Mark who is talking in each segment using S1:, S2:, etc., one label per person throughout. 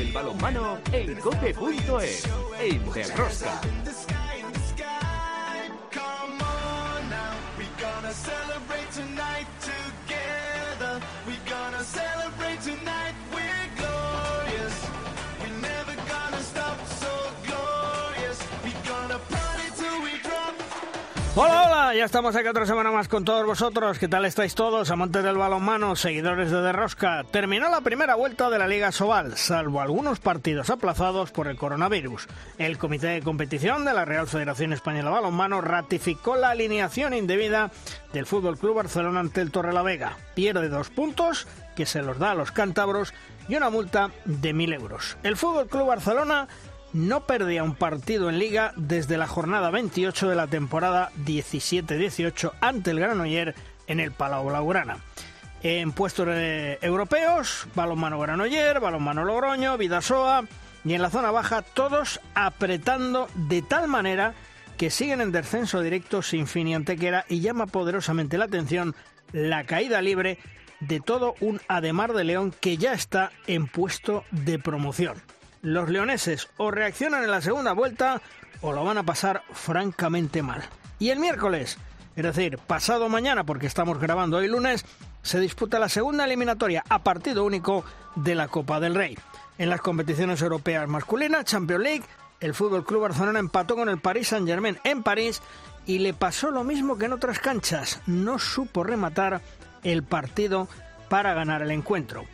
S1: el balonmano en cope.es, en.
S2: Hola, hola, ya estamos aquí otra semana más con todos vosotros. ¿Qué tal estáis todos, amantes del balonmano, seguidores de Derrosca? Terminó la primera vuelta de la Liga Sobal, salvo algunos partidos aplazados por el coronavirus. El Comité de Competición de la Real Federación Española de Balonmano ratificó la alineación indebida del Fútbol Club Barcelona ante el Torrelavega. Pierde dos puntos, que se los da a los cántabros, y una multa de mil euros. El Fútbol Club Barcelona no perdía un partido en liga desde la jornada 28 de la temporada 17-18 ante el Granoller en el Palau Blaugrana. En puestos eh, europeos, balonmano Granoller, balonmano Logroño, Vidasoa y en la zona baja todos apretando de tal manera que siguen en descenso directo sin fin y antequera y llama poderosamente la atención la caída libre de todo un Ademar de León que ya está en puesto de promoción los leoneses o reaccionan en la segunda vuelta o lo van a pasar francamente mal. Y el miércoles, es decir, pasado mañana, porque estamos grabando hoy lunes, se disputa la segunda eliminatoria a partido único de la Copa del Rey. En las competiciones europeas masculinas, Champions League, el Fútbol Club Barcelona empató con el Paris Saint-Germain en París y le pasó lo mismo que en otras canchas, no supo rematar el partido para ganar el encuentro.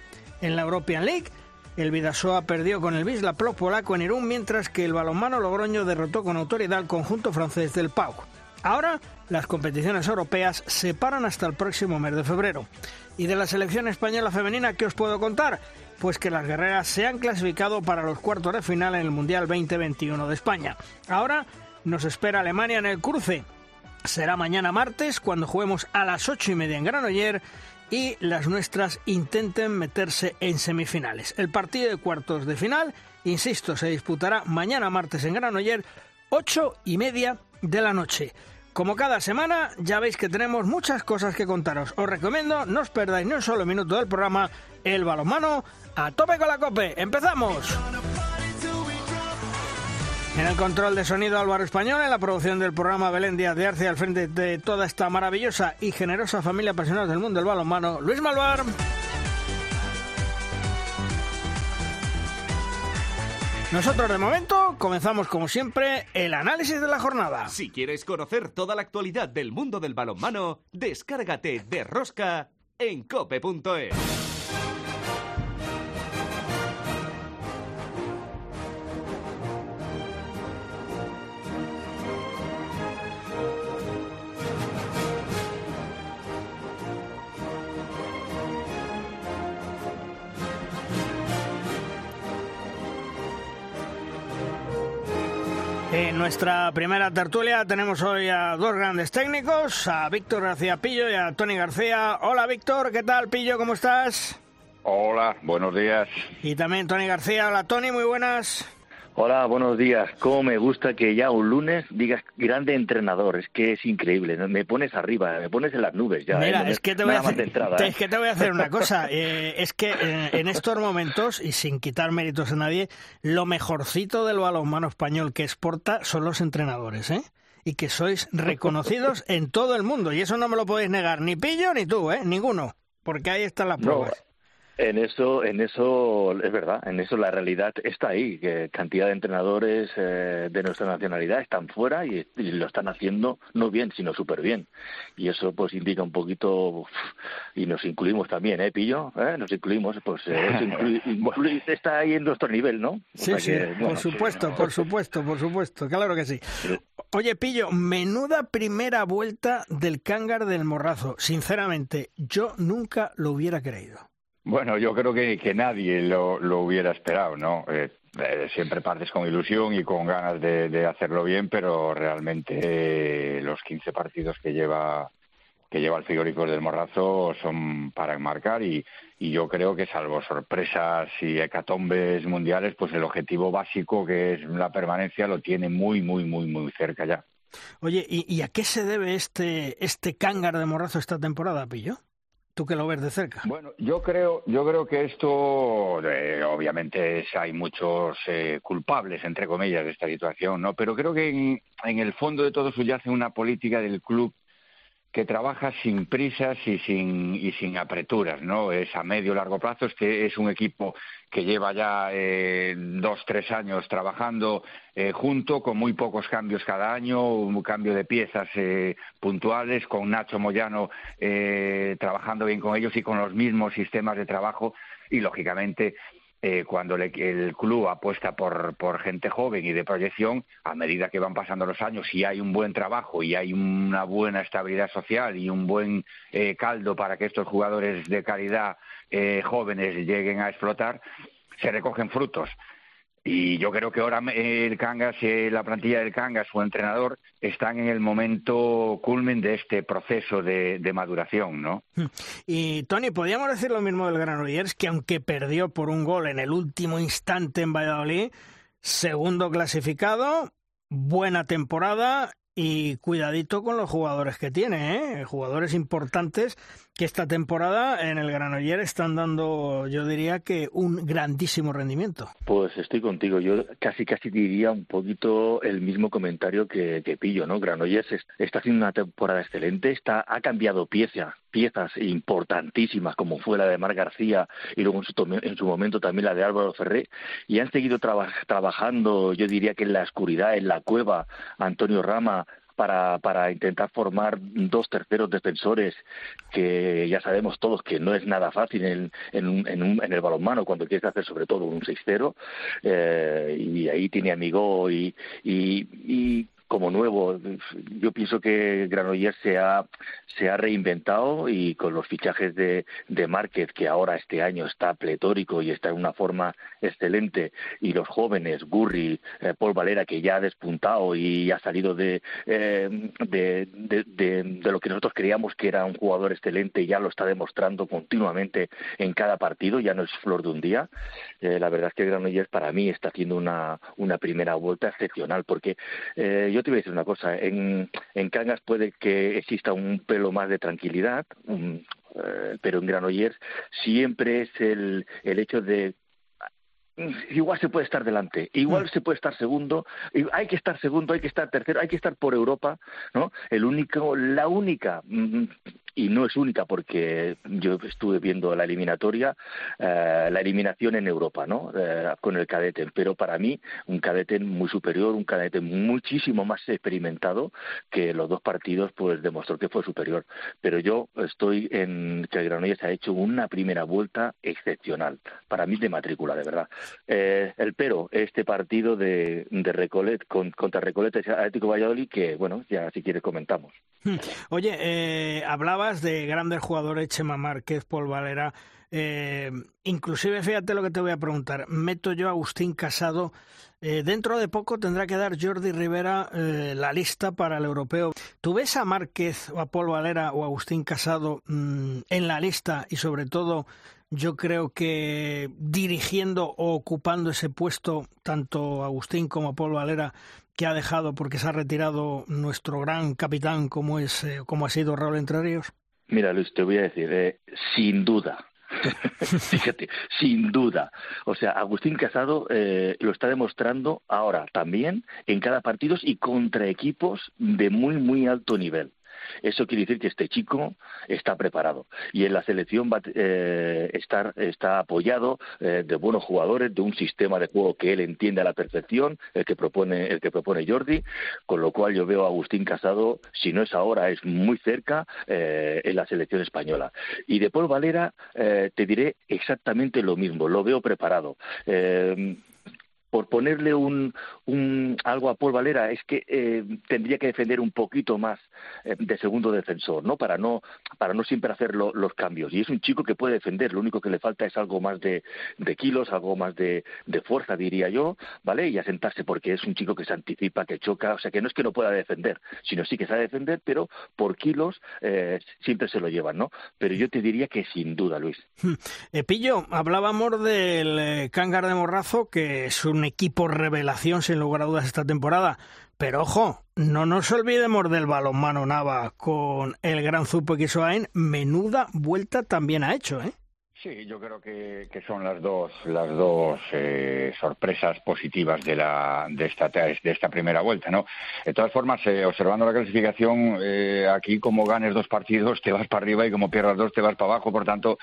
S2: En la European League, el Vidasoa perdió con el Wisla Plock polaco en Irún, mientras que el balonmano Logroño derrotó con autoridad al conjunto francés del Pau. Ahora, las competiciones europeas se paran hasta el próximo mes de febrero. ¿Y de la selección española femenina qué os puedo contar? Pues que las guerreras se han clasificado para los cuartos de final en el Mundial 2021 de España. Ahora nos espera Alemania en el cruce. Será mañana martes cuando juguemos a las ocho y media en Granoller y las nuestras intenten meterse en semifinales. El partido de cuartos de final, insisto, se disputará mañana martes en Granoller, ocho y media de la noche. Como cada semana, ya veis que tenemos muchas cosas que contaros. Os recomiendo, no os perdáis ni un solo minuto del programa El Balonmano a tope con la cope. ¡Empezamos! En el control de sonido Álvaro Español, en la producción del programa Belén Díaz de Arce al frente de toda esta maravillosa y generosa familia apasionada del mundo del balonmano, Luis Malvar. Nosotros de momento comenzamos como siempre el análisis de la jornada.
S1: Si quieres conocer toda la actualidad del mundo del balonmano, descárgate de Rosca en cope.es.
S2: En nuestra primera tertulia tenemos hoy a dos grandes técnicos, a Víctor García Pillo y a Tony García. Hola Víctor, ¿qué tal Pillo? ¿Cómo estás?
S3: Hola, buenos días.
S2: Y también Tony García. Hola Tony, muy buenas.
S4: Hola, buenos días. Cómo me gusta que ya un lunes digas grande entrenador. Es que es increíble. Me pones arriba, me pones en las nubes ya.
S2: Mira,
S4: ¿eh?
S2: es, que te voy a hacer,
S4: ¿eh?
S2: es que te voy a hacer una cosa. Eh, es que en estos momentos, y sin quitar méritos a nadie, lo mejorcito del balonmano español que exporta son los entrenadores, ¿eh? Y que sois reconocidos en todo el mundo. Y eso no me lo podéis negar, ni Pillo ni tú, ¿eh? Ninguno. Porque ahí están las pruebas.
S4: En eso, en eso es verdad, en eso la realidad está ahí, que cantidad de entrenadores eh, de nuestra nacionalidad están fuera y, lo están haciendo no bien, sino súper bien. Y eso pues indica un poquito, y nos incluimos también, ¿eh, Pillo? ¿Eh? Nos incluimos, pues eh, está ahí en nuestro nivel, ¿no?
S2: sí, sí, por supuesto, por supuesto, por supuesto, claro que sí. Oye, Pillo, menuda primera vuelta del cángar del morrazo. Sinceramente, yo nunca lo hubiera creído.
S3: Bueno, yo creo que, que nadie lo, lo hubiera esperado, ¿no? Eh, eh, siempre partes con ilusión y con ganas de, hacerlo bien, pero realmente eh, los 15 partidos que lleva que lleva el frigorífico del Morrazo son para enmarcar y, y yo creo que salvo sorpresas y hecatombes mundiales, pues el objetivo básico que es la permanencia lo tiene muy, muy, muy, muy cerca ya.
S2: Oye, ¿y, y a qué se debe este, este cángar de Morrazo esta temporada, Pillo? Tú que lo ves de cerca.
S3: Bueno, yo creo, yo creo que esto, eh, obviamente, hay muchos eh, culpables, entre comillas, de esta situación, ¿no? Pero creo que en, el fondo de todo subyace una política del club que trabaja sin prisas y sin, y sin apreturas, ¿no? Es a medio largo plazo. Este es un equipo que lleva ya eh, dos, tres años trabajando eh, junto, con muy pocos cambios cada año, un cambio de piezas eh, puntuales, con Nacho Moyano eh, trabajando bien con ellos y con los mismos sistemas de trabajo y, lógicamente, eh, cuando le, el club apuesta por, por gente joven y de proyección, a medida que van pasando los años y hay un buen trabajo y hay una buena estabilidad social y un buen eh, caldo para que estos jugadores de calidad eh, jóvenes lleguen a explotar, se recogen frutos. Y yo creo que ahora el Cangas, eh, la plantilla del Cangas, su entrenador, están en el momento culmen de este proceso de, maduración, ¿no?
S2: Y Tony, podríamos decir lo mismo del Granollers, que aunque perdió por un gol en el último instante en Valladolid, segundo clasificado, buena temporada y cuidadito con los jugadores que tiene, ¿eh? jugadores importantes que esta temporada en el Granoller están dando, yo diría que un grandísimo rendimiento.
S4: Pues estoy contigo, yo casi casi diría un poquito el mismo comentario que, que Pillo, ¿no? Granollers está haciendo una temporada excelente, está ha cambiado pieza, piezas importantísimas como fue la de Mar García y luego en su, en su momento también la de Álvaro Ferré y han seguido traba, trabajando, yo diría que en la oscuridad, en la cueva, Antonio Rama, para, para intentar formar dos terceros defensores que ya sabemos todos que no es nada fácil en, en, en, un, en el balonmano cuando quieres hacer sobre todo un 6-0 eh, y ahí tiene amigo y, y, y como nuevo. Yo pienso que Granollers se ha, se ha reinventado y con los fichajes de, de Márquez, que ahora este año está pletórico y está en una forma excelente, y los jóvenes, Gurri, eh, Paul Valera, que ya ha despuntado y ha salido de, eh, de, de, lo que nosotros creíamos que era un jugador excelente, ya lo está demostrando continuamente en cada partido, ya no es flor de un día. Eh, la verdad es que Granollers para mí está haciendo una, una primera vuelta excepcional, porque eh, yo te voy a decir una cosa, en, en Cangas puede que exista un pelo más de tranquilidad, un, eh, pero en Granollers siempre es el, el hecho de igual se puede estar delante, igual se puede estar segundo, hay que estar segundo, hay que estar tercero, hay que estar por Europa, ¿no? El único, la única y no es única porque yo estuve viendo la eliminatoria, eh, la eliminación en Europa, ¿no? Eh, con el cadete, pero para mí un cadete muy superior, un cadete muchísimo más experimentado que los dos partidos, pues demostró que fue superior. Pero yo estoy en que Granollers ha hecho una primera vuelta excepcional, para mí de matrícula, de verdad. Eh, el pero, este partido de, de Recolet con, contra Recolet Atlético Valladolid, que bueno, ya si quieres comentamos.
S2: Oye, eh, de grandes jugadores, Chema Márquez, Paul Valera. Eh, inclusive, fíjate lo que te voy a preguntar. Meto yo a Agustín Casado. Eh, dentro de poco tendrá que dar Jordi Rivera eh, la lista para el europeo. ¿Tú ves a Márquez o a Paul Valera o a Agustín Casado mmm, en la lista y sobre todo yo creo que dirigiendo o ocupando ese puesto, tanto Agustín como Paul Valera, que ha dejado porque se ha retirado nuestro gran capitán como es eh, como ha sido Raúl Entre Ríos?
S4: Mira, Luis, te voy a decir, eh, sin duda, Fíjate, sin duda. O sea, Agustín Casado eh, lo está demostrando ahora también en cada partido y contra equipos de muy, muy alto nivel. Eso quiere decir que este chico está preparado y en la selección va eh, estar está apoyado eh, de buenos jugadores, de un sistema de juego que él entiende a la perfección, el que propone el que propone Jordi, con lo cual yo veo a Agustín Casado, si no es ahora, es muy cerca eh, en la selección española. Y de Paul Valera eh, te diré exactamente lo mismo, lo veo preparado. Eh, por ponerle un, un, algo a Paul Valera es que eh, tendría que defender un poquito más eh, de segundo defensor, ¿no? Para no para no siempre hacer lo, los cambios. Y es un chico que puede defender, lo único que le falta es algo más de, de kilos, algo más de, fuerza, diría yo, ¿vale? Y asentarse porque es un chico que se anticipa, que choca, o sea, que no es que no pueda defender, sino sí que sabe defender, pero por kilos eh, siempre se lo llevan, ¿no? Pero yo te diría que sin duda, Luis.
S2: Eh, Pillo, hablábamos del Cángar de Morrazo, que es un equipo revelación sin lugar a dudas esta temporada. Pero ojo, no nos olvidemos del balonmano Nava con el gran Zupo Quisoain. Menuda vuelta también ha hecho, ¿eh?
S3: Sí, yo creo que, son las dos las dos eh, sorpresas positivas de la de esta de esta primera vuelta, ¿no? De todas formas, eh, observando la clasificación, eh, aquí como ganes dos partidos te vas para arriba y como pierdas dos te vas para abajo, por tanto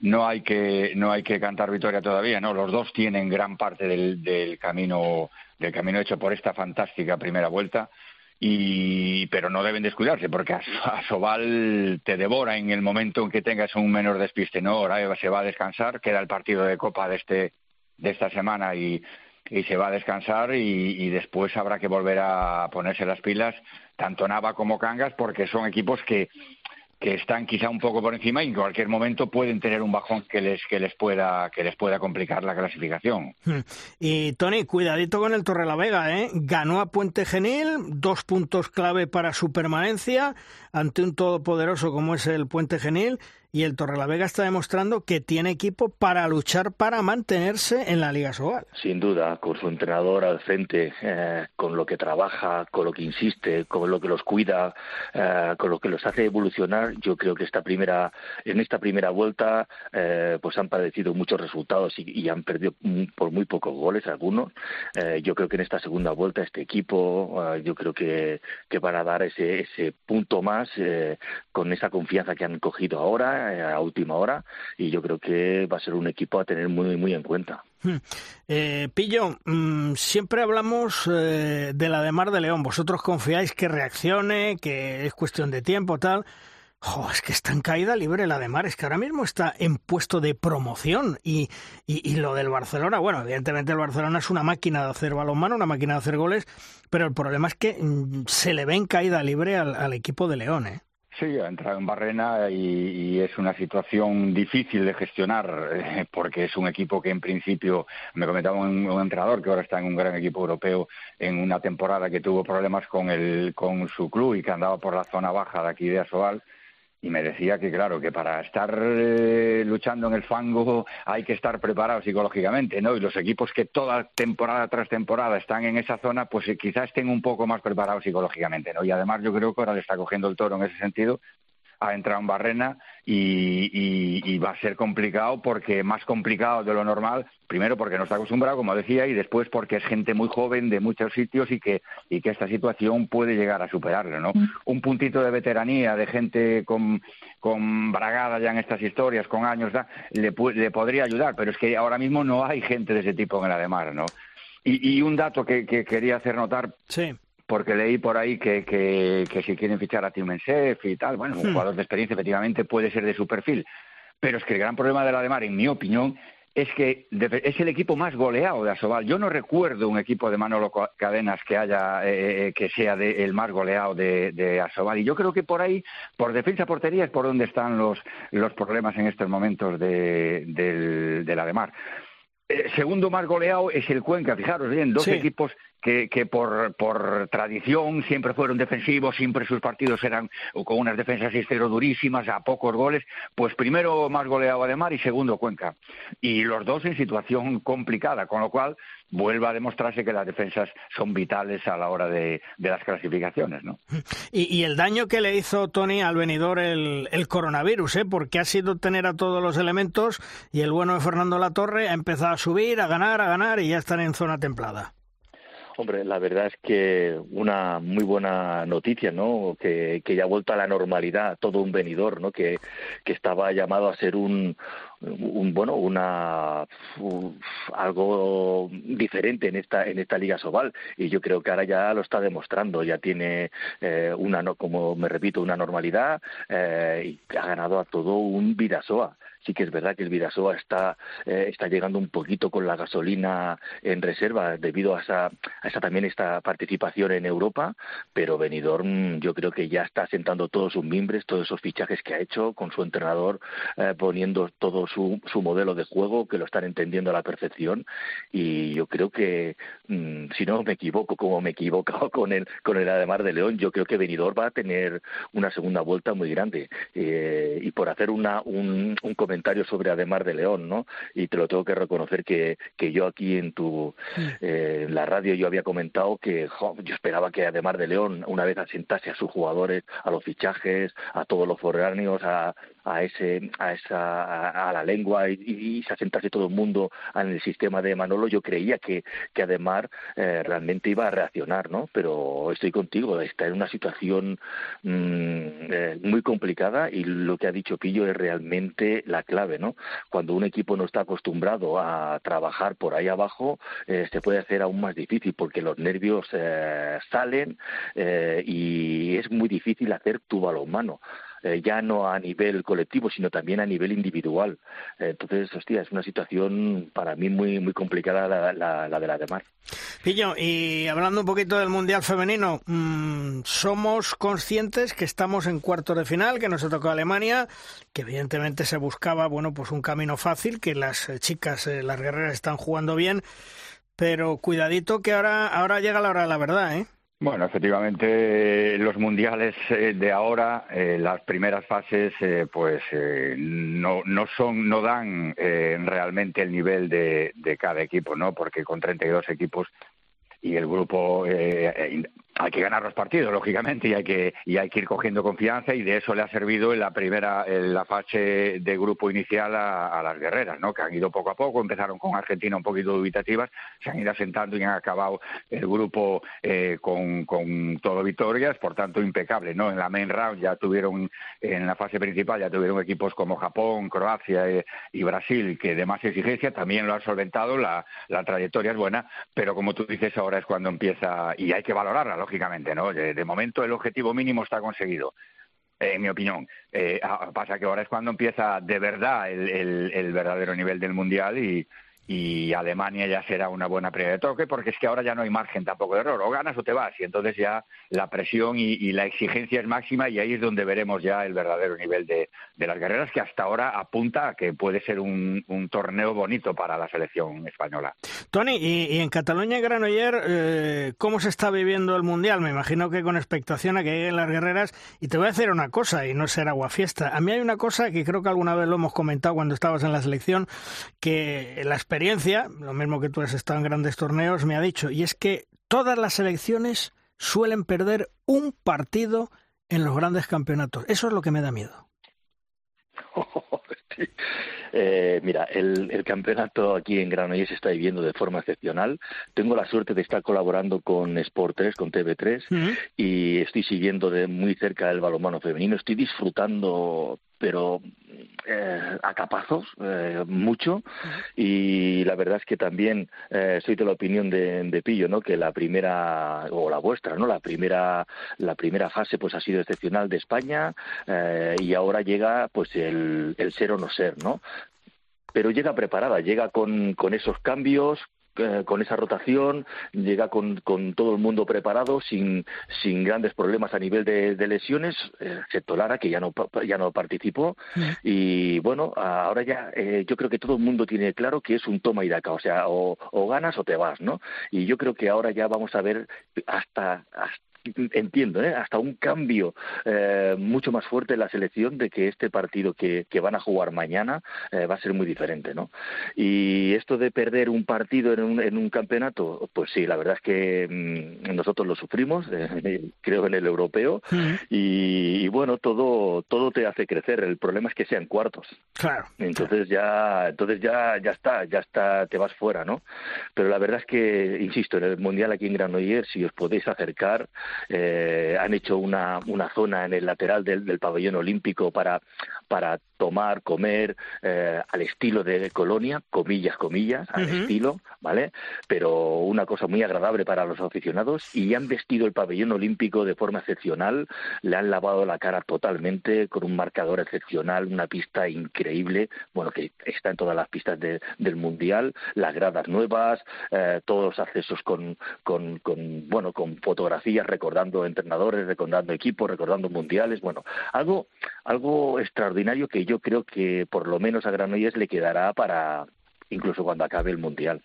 S3: no hay que no hay que cantar victoria todavía, ¿no? Los dos tienen gran parte del, del camino del camino hecho por esta fantástica primera vuelta y pero no deben descuidarse porque a, Sobal te devora en el momento en que tengas un menor despiste no ahora se va a descansar queda el partido de copa de este de esta semana y, y se va a descansar y, y, después habrá que volver a ponerse las pilas tanto Nava como Cangas porque son equipos que que están quizá un poco por encima y en cualquier momento pueden tener un bajón que les que les pueda que les pueda complicar la clasificación.
S2: Y Tony, cuidadito con el Torre la Vega, ¿eh? Ganó a Puente Genil, dos puntos clave para su permanencia ante un todopoderoso como es el Puente Genil y el Torrelavega está demostrando que tiene equipo para luchar para mantenerse en la Liga Sobal.
S4: Sin duda, con su entrenador al frente, eh, con lo que trabaja, con lo que insiste, con lo que los cuida, eh, con lo que los hace evolucionar, yo creo que esta primera, en esta primera vuelta, eh, pues han padecido muchos resultados y, han perdido por muy pocos goles algunos. yo creo que en esta segunda vuelta este equipo, yo creo que, que van a dar ese, ese punto más con esa confianza que han cogido ahora eh, a última hora y yo creo que va a ser un equipo a tener muy muy en cuenta.
S2: Hmm. Eh, Pillo, mm, siempre hablamos eh, de la de Mar de León. Vosotros confiáis que reaccione, que es cuestión de tiempo, tal. es que está en caída libre la de Mar, es que ahora mismo está en puesto de promoción y, y, lo del Barcelona, bueno, evidentemente el Barcelona es una máquina de hacer balonmano, una máquina de hacer goles, pero el problema es que mm, se le ve en caída libre al, al equipo de León, ¿eh?
S3: Sí, ha entrado en Barrena y, es una situación difícil de gestionar eh, porque es un equipo que en principio, me comentaba un, entrenador que ahora está en un gran equipo europeo en una temporada que tuvo problemas con, el, con su club y que andaba por la zona baja de aquí de Asobal y me decía que claro que para estar eh, luchando en el fango hay que estar preparado psicológicamente no y los equipos que toda temporada tras temporada están en esa zona pues eh, quizás estén un poco más preparados psicológicamente no y además yo creo que ahora le está cogiendo el toro en ese sentido ha entrado en Barrena y, va a ser complicado porque más complicado de lo normal, primero porque no está acostumbrado, como decía, y después porque es gente muy joven de muchos sitios y que, y que esta situación puede llegar a superarlo, ¿no? Mm. Un puntito de veteranía, de gente con, con bragada ya en estas historias, con años, le, le podría ayudar, pero es que ahora mismo no hay gente de ese tipo en la de mar, ¿no? Y, y un dato que, que quería hacer notar
S2: sí
S3: porque leí por ahí que, que, que si quieren fichar a Timensef y tal, bueno, un hmm. jugador de experiencia efectivamente puede ser de su perfil, pero es que el gran problema de la de Mar, en mi opinión, es que es el equipo más goleado de Asobal. Yo no recuerdo un equipo de Manolo Cadenas que haya eh, eh, que sea el más goleado de, de, Asobal. Y yo creo que por ahí, por defensa portería, es por donde están los, los problemas en estos momentos de, de la de Mar. Eh, segundo más goleado es el Cuenca, fijaros bien, dos equipos que, por, tradición siempre fueron defensivos, siempre sus partidos eran con unas defensas exterior durísimas, a pocos goles, pues primero más goleado Ademar y segundo Cuenca. Y los dos en situación complicada, con lo cual vuelve a demostrarse que las defensas son vitales a la hora de, las clasificaciones. ¿no?
S2: Y, y, el daño que le hizo Tony al venidor el, el coronavirus, ¿eh? porque ha sido tener a todos los elementos y el bueno de Fernando Latorre ha empezado a subir, a ganar, a ganar y ya están en zona templada.
S4: Hombre, la verdad es que una muy buena noticia, ¿no? Que, que ya ha vuelto a la normalidad todo un venidor, ¿no? Que, que estaba llamado a ser un, un bueno una algo diferente en esta en esta liga Sobal y yo creo que ahora ya lo está demostrando ya tiene eh, una no como me repito una normalidad eh, y ha ganado a todo un Vidasoa sí que es verdad que el Vidasoa está, eh, está llegando un poquito con la gasolina en reserva debido a esa, a esa también esta participación en Europa, pero Benidorm yo creo que ya está sentando todos sus mimbres, todos esos fichajes que ha hecho con su entrenador, eh, poniendo todos su, su modelo de juego, que lo están entendiendo a la perfección y yo creo que, mm, si no me equivoco, como me he equivocado con el, con el Ademar de León, yo creo que Benidorm va a tener una segunda vuelta muy grande. Eh, y por hacer una, un, un, comentario sobre Ademar de León, ¿no? Y te lo tengo que reconocer que, que yo aquí en tu eh, en la radio yo había comentado que yo esperaba que Ademar de León una vez asentase a sus jugadores, a los fichajes, a todos los foráneos, a, a ese a esa a, la lengua y, se asentase todo el mundo en el sistema de Manolo. Yo creía que que Ademar eh, realmente iba a reaccionar no pero estoy contigo está en una situación mm, eh, muy complicada y lo que ha dicho Pillo es realmente la clave no cuando un equipo no está acostumbrado a trabajar por ahí abajo eh, se puede hacer aún más difícil porque los nervios eh, salen eh, y es muy difícil hacer tu balonmano. Eh, ya no a nivel colectivo, sino también a nivel individual. entonces, hostia, es una situación para mí muy muy complicada la, la, de la de Mar.
S2: Pillo, y hablando un poquito del Mundial Femenino, mmm, somos conscientes que estamos en cuartos de final, que nos ha tocado Alemania, que evidentemente se buscaba, bueno, pues un camino fácil, que las eh, chicas, eh, las guerreras están jugando bien, pero cuidadito que ahora, ahora llega la hora de la verdad, ¿eh?
S3: Bueno, efectivamente, los mundiales eh, de ahora, eh, las primeras fases, eh, pues no, no son, no dan realmente el nivel de, de cada equipo, ¿no? Porque con 32 equipos y el grupo hay que ganar los partidos, lógicamente, y hay que, y hay que ir cogiendo confianza, y de eso le ha servido en la primera, en la fase de grupo inicial a, las guerreras, ¿no? Que han ido poco a poco, empezaron con Argentina un poquito dubitativas, se han ido asentando y han acabado el grupo eh, con, con todo victorias, por tanto, impecable, ¿no? En la main round ya tuvieron, en la fase principal ya tuvieron equipos como Japón, Croacia eh, y Brasil, que de más exigencia también lo han solventado, la, la trayectoria es buena, pero como tú dices, ahora es cuando empieza, y hay que valorarla, lógicamente, ¿no? De, momento el objetivo mínimo está conseguido en mi opinión. Eh, pasa que ahora es cuando empieza de verdad el, el, el, verdadero nivel del mundial y, y Alemania ya será una buena primera de toque porque es que ahora ya no hay margen tampoco de error, o ganas o te vas y entonces ya la presión y, la exigencia es máxima y ahí es donde veremos ya el verdadero nivel de, las guerreras que hasta ahora apunta a que puede ser un, torneo bonito para la selección española.
S2: Tony, y, en Cataluña y Granoller, eh, ¿cómo se está viviendo el Mundial? Me imagino que con expectación a que lleguen las guerreras y te voy a decir una cosa y no será fiesta. A mí hay una cosa que creo que alguna vez lo hemos comentado cuando estabas en la selección, que la experiencia experiencia, lo mismo que tú has estado en grandes torneos, me ha dicho, y es que todas las selecciones suelen perder un partido en los grandes campeonatos. Eso es lo que me da miedo.
S4: Eh, mira, el, campeonato aquí en Granollers se está viviendo de forma excepcional. Tengo la suerte de estar colaborando con Sport 3, con TV3, y estoy siguiendo de muy cerca el balonmano femenino. Estoy disfrutando pero eh, a capazos, eh, mucho, y la verdad es que también eh, soy de la opinión de, de, Pillo, ¿no? Que la primera, o la vuestra, ¿no? La primera, la primera fase pues ha sido excepcional de España eh, y ahora llega pues el, el ser o no ser, ¿no? pero llega preparada, llega con, con esos cambios, eh, con esa rotación, llega con, con, todo el mundo preparado, sin, sin grandes problemas a nivel de, de lesiones, excepto Lara, que ya no, ya no participó. Y bueno, ahora ya eh, yo creo que todo el mundo tiene claro que es un toma y daca, o sea, o, o ganas o te vas, ¿no? Y yo creo que ahora ya vamos a ver hasta, hasta entiendo, ¿eh? hasta un cambio eh, mucho más fuerte en la selección de que este partido que, que van a jugar mañana eh, va a ser muy diferente, ¿no? Y esto de perder un partido en un, en un campeonato, pues sí, la verdad es que mm, nosotros lo sufrimos, eh, creo en el europeo, y, bueno, todo todo te hace crecer. El problema es que sean cuartos.
S2: Claro.
S4: Entonces ya entonces ya ya está, ya está, te vas fuera, ¿no? Pero la verdad es que, insisto, en el mundial aquí en Granollers, si os podéis acercar eh, han hecho una, una zona en el lateral del, del pabellón olímpico para, para tomar, comer eh, al estilo de Colonia, comillas, comillas, al estilo, ¿vale? Pero una cosa muy agradable para los aficionados y han vestido el pabellón olímpico de forma excepcional, le han lavado la cara totalmente con un marcador excepcional, una pista increíble, bueno, que está en todas las pistas de, del Mundial, las gradas nuevas, eh, todos los accesos con, con, con, bueno, con fotografías recordando entrenadores, recordando equipos, recordando mundiales, bueno, algo, algo extraordinario que yo creo que por lo menos a Granollers le quedará para incluso cuando acabe el Mundial.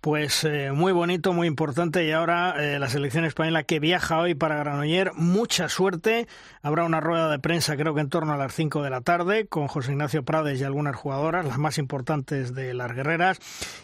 S2: Pues eh, muy bonito, muy importante. Y ahora eh, la selección española que viaja hoy para Granoller, mucha suerte. Habrá una rueda de prensa, creo que en torno a las 5 de la tarde, con José Ignacio Prades y algunas jugadoras, las más importantes de las guerreras.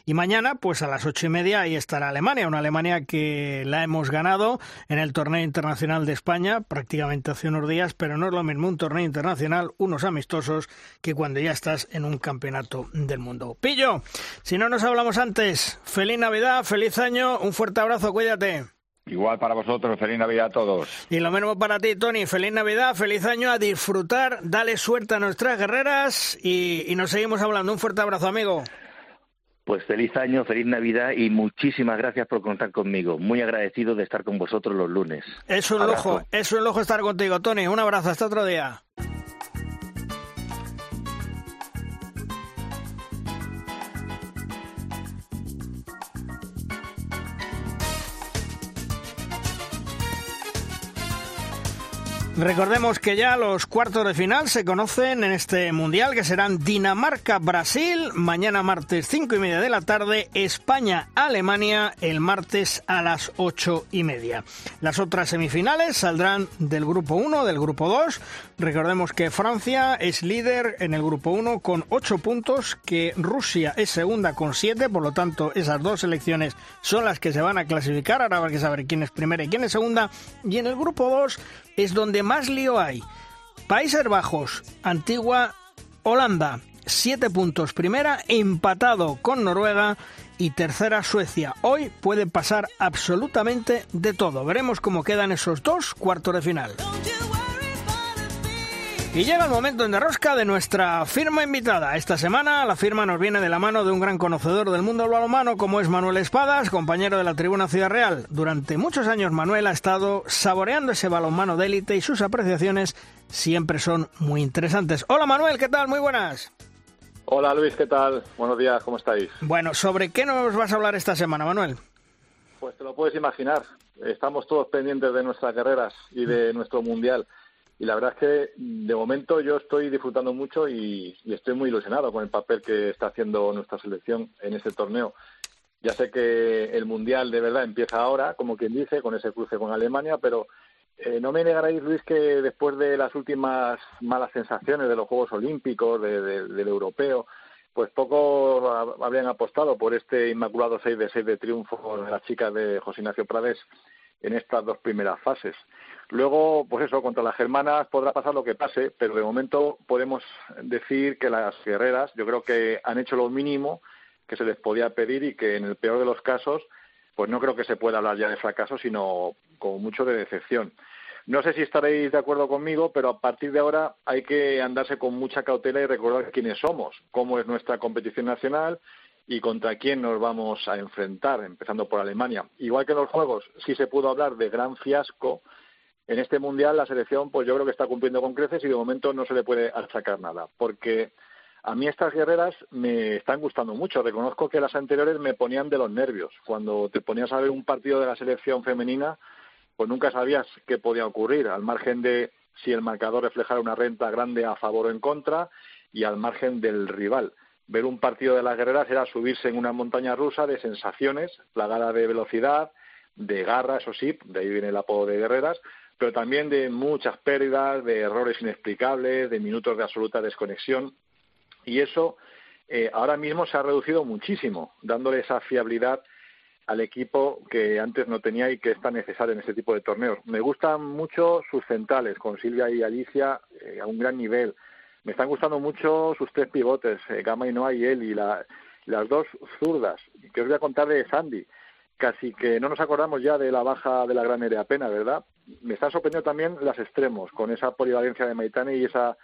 S2: Y mañana, pues a las ocho y media, ahí estará Alemania, una Alemania que la hemos ganado en el torneo internacional de España, prácticamente hace unos días, pero no es lo mismo un torneo internacional, unos amistosos, que cuando ya estás en un campeonato del mundo. Pillo, si no nos hablamos antes, Feliz Navidad, feliz año, un fuerte abrazo, cuídate.
S3: Igual para vosotros, feliz Navidad a todos.
S2: Y lo mismo para ti, Tony, feliz Navidad, feliz año, a disfrutar, dale suerte a nuestras guerreras y, y nos seguimos hablando. Un fuerte abrazo, amigo.
S4: Pues feliz año, feliz Navidad y muchísimas gracias por contar conmigo. Muy agradecido de estar con vosotros los lunes.
S2: Es un
S4: Abrazo.
S2: lujo, es un lujo estar contigo, Tony. Un abrazo, hasta otro día. Recordemos que ya los cuartos de final se conocen en este mundial que serán Dinamarca-Brasil, mañana martes 5 y media de la tarde, España-Alemania el martes a las 8 y media. Las otras semifinales saldrán del grupo 1, del grupo 2. Recordemos que Francia es líder en el grupo 1 con 8 puntos, que Rusia es segunda con 7, por lo tanto esas dos selecciones son las que se van a clasificar. Ahora habrá que saber quién es primera y quién es segunda. Y en el grupo 2 es donde más lío hay. Países Bajos, Antigua, Holanda, 7 puntos primera, empatado con Noruega y tercera Suecia. Hoy puede pasar absolutamente de todo. Veremos cómo quedan esos dos cuartos de final. Y llega el momento en derrosca de nuestra firma invitada. Esta semana la firma nos viene de la mano de un gran conocedor del mundo del balonmano como es Manuel Espadas, compañero de la Tribuna Ciudad Real. Durante muchos años Manuel ha estado saboreando ese balonmano de élite y sus apreciaciones siempre son muy interesantes. Hola Manuel, ¿qué tal? Muy buenas.
S5: Hola Luis, ¿qué tal? Buenos días, ¿cómo estáis?
S2: Bueno, ¿sobre qué nos vas a hablar esta semana, Manuel?
S5: Pues te lo puedes imaginar. Estamos todos pendientes de nuestras carreras y de nuestro mundial. Y la verdad es que de momento yo estoy disfrutando mucho y, estoy muy ilusionado con el papel que está haciendo nuestra selección en este torneo. Ya sé que el mundial de verdad empieza ahora, como quien dice, con ese cruce con Alemania, pero eh, no me negaréis, Luis, que después de las últimas malas sensaciones de los Juegos Olímpicos, de, de, del europeo, pues poco habrían apostado por este inmaculado 6 de 6 de triunfo de las chicas de José Ignacio Prades en estas dos primeras fases. Luego, pues eso, contra las germanas podrá pasar lo que pase, pero de momento podemos decir que las guerreras yo creo que han hecho lo mínimo que se les podía pedir y que en el peor de los casos, pues no creo que se pueda hablar ya de fracaso, sino como mucho de decepción. No sé si estaréis de acuerdo conmigo, pero a partir de ahora hay que andarse con mucha cautela y recordar quiénes somos, cómo es nuestra competición nacional y contra quién nos vamos a enfrentar, empezando por Alemania. Igual que en los Juegos, sí se pudo hablar de gran fiasco, en este mundial la selección pues yo creo que está cumpliendo con creces y de momento no se le puede achacar nada porque a mí estas guerreras me están gustando mucho. Reconozco que las anteriores me ponían de los nervios. Cuando te ponías a ver un partido de la selección femenina pues nunca sabías qué podía ocurrir al margen de si el marcador reflejara una renta grande a favor o en contra y al margen del rival. Ver un partido de las guerreras era subirse en una montaña rusa de sensaciones plagada de velocidad de garra, eso sí, de ahí viene el apodo de guerreras, pero también de muchas pérdidas, de errores inexplicables, de minutos de absoluta desconexión. Y eso eh, ahora mismo se ha reducido muchísimo, dándole esa fiabilidad al equipo que antes no tenía y que es tan necesario en este tipo de torneos. Me gustan mucho sus centrales, con Silvia y Alicia eh, a un gran nivel. Me están gustando mucho sus tres pivotes, eh, Gama y Noah y él, y la, las dos zurdas. Que os voy a contar de Sandy casi que no nos acordamos ya de la baja de la gran Pena, ¿verdad? Me están sorprendiendo también las extremos, con esa polivalencia de Maitane y esa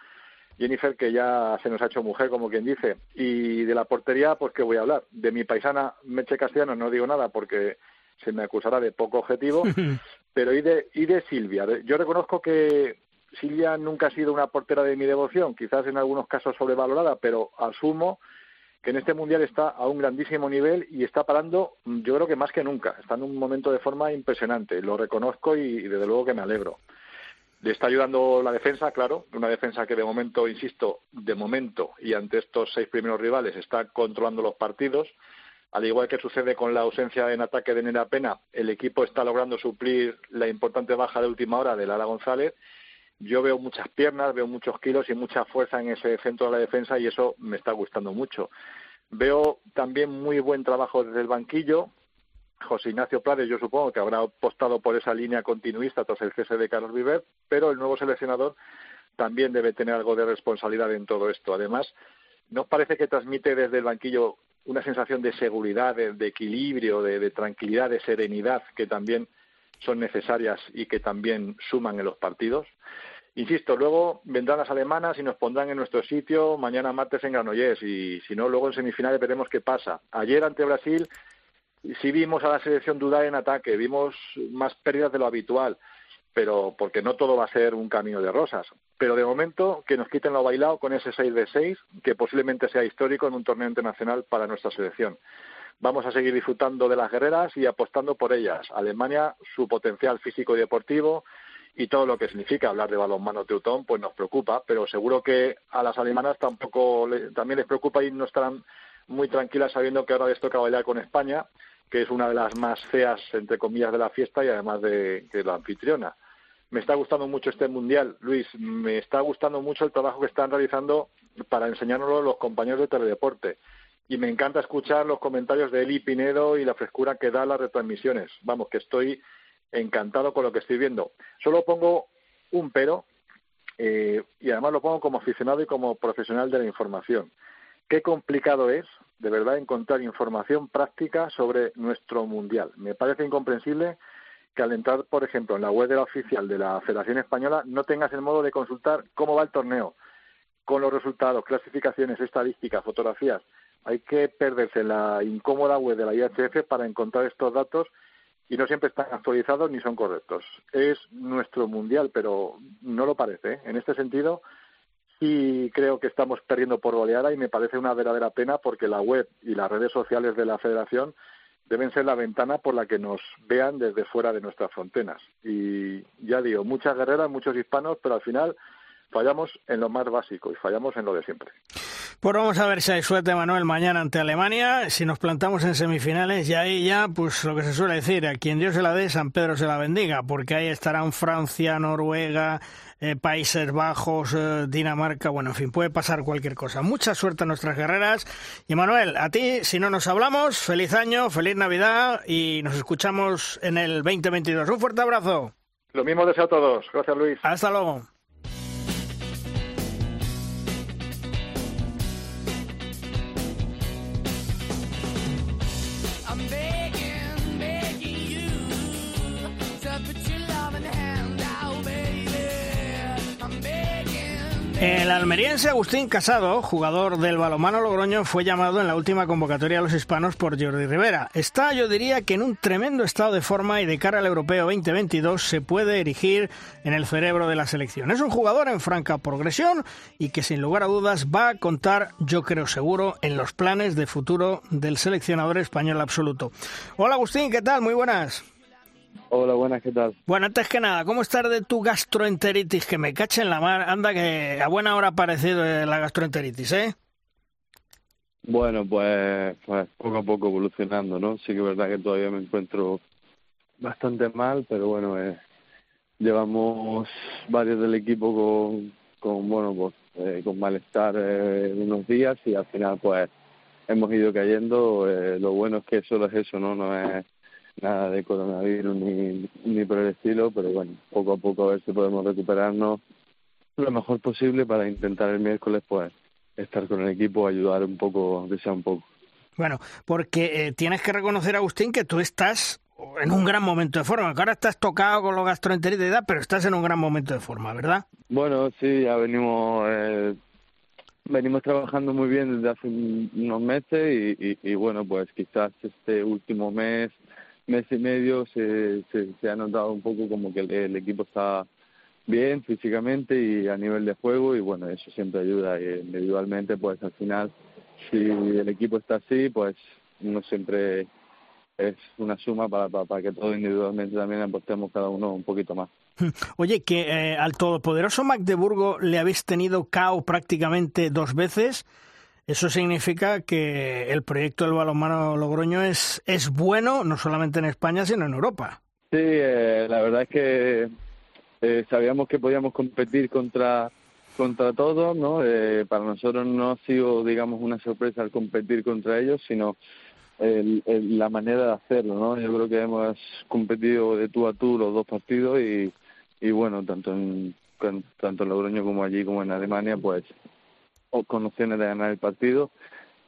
S5: Jennifer que ya se nos ha hecho mujer, como quien dice. Y de la portería, pues qué voy a hablar. De mi paisana Meche Castellano no digo nada porque se me acusará de poco objetivo, pero y de, y de Silvia. Yo reconozco que Silvia nunca ha sido una portera de mi devoción, quizás en algunos casos sobrevalorada, pero asumo que en este mundial está a un grandísimo nivel y está parando, yo creo que más que nunca. Está en un momento de forma impresionante. Lo reconozco y, y desde luego que me alegro. Le está ayudando la defensa, claro, una defensa que de momento, insisto, de momento y ante estos seis primeros rivales está controlando los partidos. Al igual que sucede con la ausencia en ataque de Nena Pena, el equipo está logrando suplir la importante baja de última hora de Lara González. Yo veo muchas piernas, veo muchos kilos y mucha fuerza en ese centro de la defensa y eso me está gustando mucho. Veo también muy buen trabajo desde el banquillo. José Ignacio Prades, yo supongo que habrá apostado por esa línea continuista tras el cese de Carlos Viver, pero el nuevo seleccionador también debe tener algo de responsabilidad en todo esto. Además, ¿nos parece que transmite desde el banquillo una sensación de seguridad, de, equilibrio, de, tranquilidad, de serenidad que también son necesarias y que también suman en los partidos. Insisto, luego vendrán las alemanas y nos pondrán en nuestro sitio mañana martes en Granollers y si no, luego en semifinales veremos qué pasa. Ayer ante Brasil sí vimos a la selección dudar en ataque, vimos más pérdidas de lo habitual pero porque no todo va a ser un camino de rosas. Pero de momento que nos quiten lo bailado con ese 6 de 6, que posiblemente sea histórico en un torneo internacional para nuestra selección. Vamos a seguir disfrutando de las guerreras y apostando por ellas. Alemania, su potencial físico y deportivo y todo lo que significa hablar de balonmano teutón, pues nos preocupa, pero seguro que a las alemanas tampoco también les preocupa y no estarán muy tranquilas sabiendo que ahora les toca bailar con España, que es una de las más feas, entre comillas, de la fiesta y además de, de la anfitriona me está gustando mucho este mundial, Luis. Me está gustando mucho el trabajo que están realizando para enseñárnoslo los compañeros de Teledeporte. Y me encanta escuchar los comentarios de Eli Pinedo y la frescura que da las retransmisiones. Vamos, que estoy encantado con lo que estoy viendo. Solo pongo un pero, eh, y además lo pongo como aficionado y como profesional de la información. Qué complicado es, de verdad, encontrar información práctica sobre nuestro mundial. Me parece incomprensible que al entrar, por ejemplo, en la web de la oficial de la Federación Española, no tengas el modo de consultar cómo va el torneo, con los resultados, clasificaciones, estadísticas, fotografías. Hay que perderse la incómoda web de la IHF para encontrar estos datos y no siempre están actualizados ni son correctos. Es nuestro mundial, pero no lo parece. ¿eh? En este sentido, sí creo que estamos perdiendo por goleada y me parece una verdadera pena porque la web y las redes sociales de la Federación deben ser la ventana por la que nos vean desde fuera de nuestras fronteras. Y ya digo, muchas guerreras, muchos hispanos, pero al final fallamos en lo más básico y fallamos en lo de siempre.
S2: Pues vamos a ver si hay suerte, Manuel, mañana ante Alemania. Si nos plantamos en semifinales, y ahí ya, pues lo que se suele decir, a quien Dios se la dé, San Pedro se la bendiga, porque ahí estarán Francia, Noruega, eh, Países Bajos, eh, Dinamarca, bueno, en fin, puede pasar cualquier cosa. Mucha suerte a nuestras guerreras. Y Manuel, a ti, si no nos hablamos, feliz año, feliz Navidad y nos escuchamos en el 2022. Un fuerte abrazo.
S5: Lo mismo deseo a todos. Gracias, Luis.
S2: Hasta luego. El almeriense Agustín Casado, jugador del balomano Logroño, fue llamado en la última convocatoria a los hispanos por Jordi Rivera. Está, yo diría, que en un tremendo estado de forma y de cara al Europeo 2022 se puede erigir en el cerebro de la selección. Es un jugador en franca progresión y que sin lugar a dudas va a contar, yo creo seguro, en los planes de futuro del seleccionador español absoluto. Hola Agustín, ¿qué tal? Muy buenas.
S6: Hola, buenas, ¿qué tal?
S2: Bueno, antes que nada, ¿cómo estás de tu gastroenteritis? Que me cache en la mar. Anda que a buena hora ha aparecido la gastroenteritis, ¿eh?
S6: Bueno, pues, pues poco a poco evolucionando, ¿no? Sí que es verdad que todavía me encuentro bastante mal, pero bueno, eh, llevamos varios del equipo con, con bueno, pues eh, con malestar eh, unos días y al final pues hemos ido cayendo. Eh, lo bueno es que solo es eso, ¿no? No es nada de coronavirus ni, ni por el estilo, pero bueno, poco a poco a ver si podemos recuperarnos lo mejor posible para intentar el miércoles pues estar con el equipo, ayudar un poco, aunque sea un poco.
S2: Bueno, porque eh, tienes que reconocer, Agustín, que tú estás en un gran momento de forma. Que ahora estás tocado con los gastroenteritis de edad, pero estás en un gran momento de forma, ¿verdad?
S6: Bueno, sí, ya venimos eh, venimos trabajando muy bien desde hace unos meses y, y, y, bueno, pues quizás este último mes mes y medio se, se, ha notado un poco como que el, equipo está bien físicamente y a nivel de juego y bueno, eso siempre ayuda y individualmente pues al final si el equipo está así pues uno siempre es una suma para, para, que todos individualmente también apostemos cada uno un poquito más.
S2: Oye, que eh, al todopoderoso Magdeburgo le habéis tenido cao prácticamente dos veces. Eso significa que el proyecto del balonmano Logroño es, es bueno, no solamente en España, sino en Europa.
S6: Sí, eh, la verdad es que eh, sabíamos que podíamos competir contra contra todos, ¿no? Eh, para nosotros no ha sido, digamos, una sorpresa al competir contra ellos, sino el, la manera de hacerlo, ¿no? Yo creo que hemos competido de tú a tú los dos partidos y, y bueno, tanto en tanto en Logroño como allí como en Alemania, pues con opciones de ganar el partido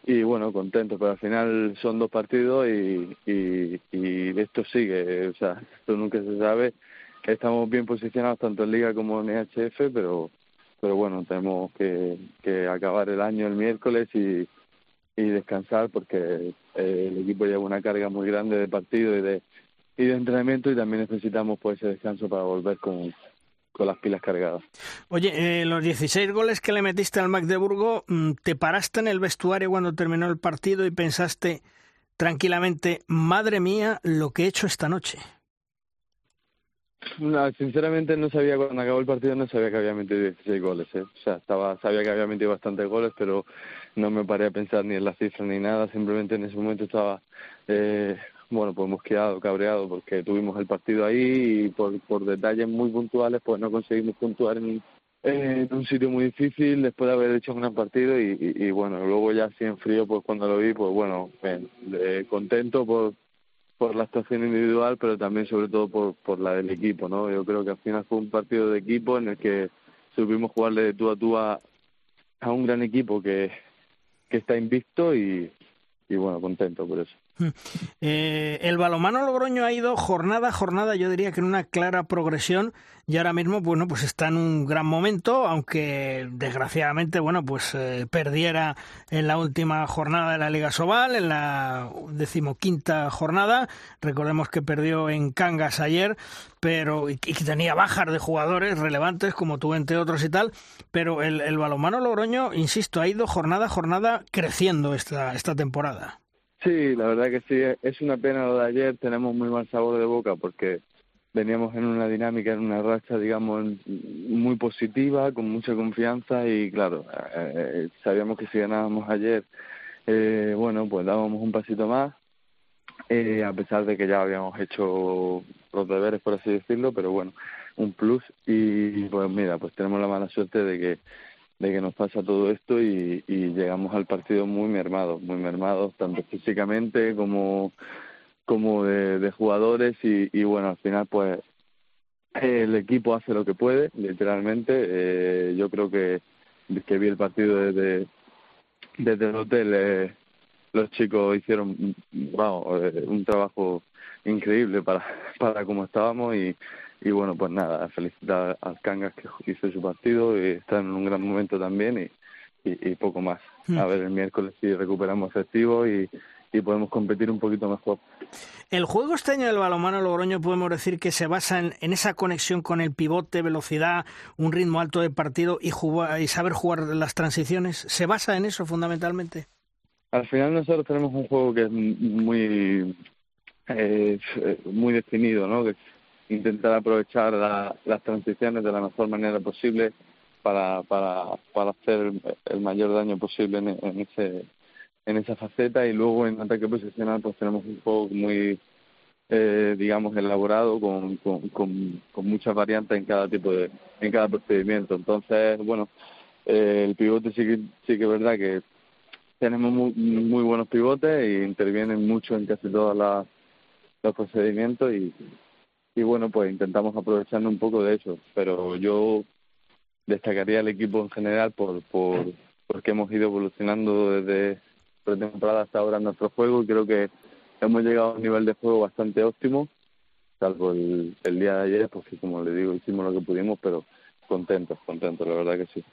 S6: y bueno, contento, pero al final son dos partidos y, y, y esto sigue, o sea, esto nunca se sabe. Estamos bien posicionados tanto en Liga como en EHF, pero pero bueno, tenemos que, acabar el año el miércoles y, y descansar porque eh, el equipo lleva una carga muy grande de partido y de, y de entrenamiento y también necesitamos pues ese descanso para volver con, con las pilas cargadas.
S2: Oye, eh, los 16 goles que le metiste al Magdeburgo, mm, ¿te paraste en el vestuario cuando terminó el partido y pensaste tranquilamente, madre mía, lo que he hecho esta noche?
S6: No, sinceramente no sabía cuando acabó el partido, no sabía que había metido 16 goles. ¿eh? O sea, estaba, sabía que había metido bastantes goles, pero no me paré a pensar ni en la cifra ni nada. Simplemente en ese momento estaba eh, bueno, pues hemos quedado cabreado porque tuvimos el partido ahí y por, por detalles muy puntuales pues no conseguimos puntuar en, un sitio muy difícil después de haber hecho un gran partido y, y, bueno, luego ya así en frío pues cuando lo vi pues bueno, contento por por la actuación individual pero también sobre todo por, por la del equipo, ¿no? Yo creo que al final fue un partido de equipo en el que supimos jugarle de tú a tú a, a un gran equipo que, que está invicto y, y bueno, contento por eso.
S2: Eh, el balomano Logroño ha ido jornada a jornada, yo diría que en una clara progresión y ahora mismo, bueno, pues está en un gran momento, aunque desgraciadamente, bueno, pues eh, perdiera en la última jornada de la Liga Sobal, en la decimoquinta jornada. Recordemos que perdió en Cangas ayer, pero y, que tenía bajas de jugadores relevantes como tú entre otros y tal, pero el, el balonmano Logroño, insisto, ha ido jornada a jornada creciendo esta, esta temporada.
S6: Sí, la verdad que sí, es una pena lo de ayer, tenemos muy mal sabor de boca porque veníamos en una dinámica, en una racha, digamos, muy positiva, con mucha confianza y claro, eh, eh, sabíamos que si ganábamos ayer, eh, bueno, pues dábamos un pasito más, eh, a pesar de que ya habíamos hecho los deberes, por así decirlo, pero bueno, un plus y pues mira, pues tenemos la mala suerte de que de que nos pasa todo esto y, y llegamos al partido muy mermados, muy mermados, tanto físicamente como, como de, jugadores y, y bueno, al final pues el equipo hace lo que puede, literalmente. Eh, yo creo que, que vi el partido desde, desde el hotel. Eh, los chicos hicieron wow, eh, un trabajo increíble para, para cómo estábamos y, y bueno, pues nada, felicitar al Cangas que hizo su partido y está en un gran momento también y, y, y poco más. A ver el miércoles si recuperamos efectivo y, y podemos competir un poquito mejor.
S2: El juego este año del balonmano Logroño podemos decir que se basa en, en, esa conexión con el pivote, velocidad, un ritmo alto de partido y, jugar, y saber jugar las transiciones. ¿Se basa en eso fundamentalmente?
S6: Al final nosotros tenemos un juego que es muy eh, muy definido, ¿no? Que intentar aprovechar la, las transiciones de la mejor manera posible para, para, para hacer el, mayor daño posible en, ese en esa faceta. Y luego en ataque posicional pues tenemos un juego muy eh, digamos elaborado con, con, con, con muchas variantes en cada tipo de en cada procedimiento. Entonces bueno eh, el pivote sí que sí que es verdad que tenemos muy, muy buenos pivotes e intervienen mucho en casi todos los procedimientos y y bueno, pues intentamos aprovecharnos un poco de eso, pero yo destacaría al equipo en general por, por porque hemos ido evolucionando desde pretemporada hasta ahora en nuestro juego y creo que hemos llegado a un nivel de juego bastante óptimo, salvo el, el día de ayer, porque como le digo, hicimos lo que pudimos, pero contentos, contentos, la verdad que sí.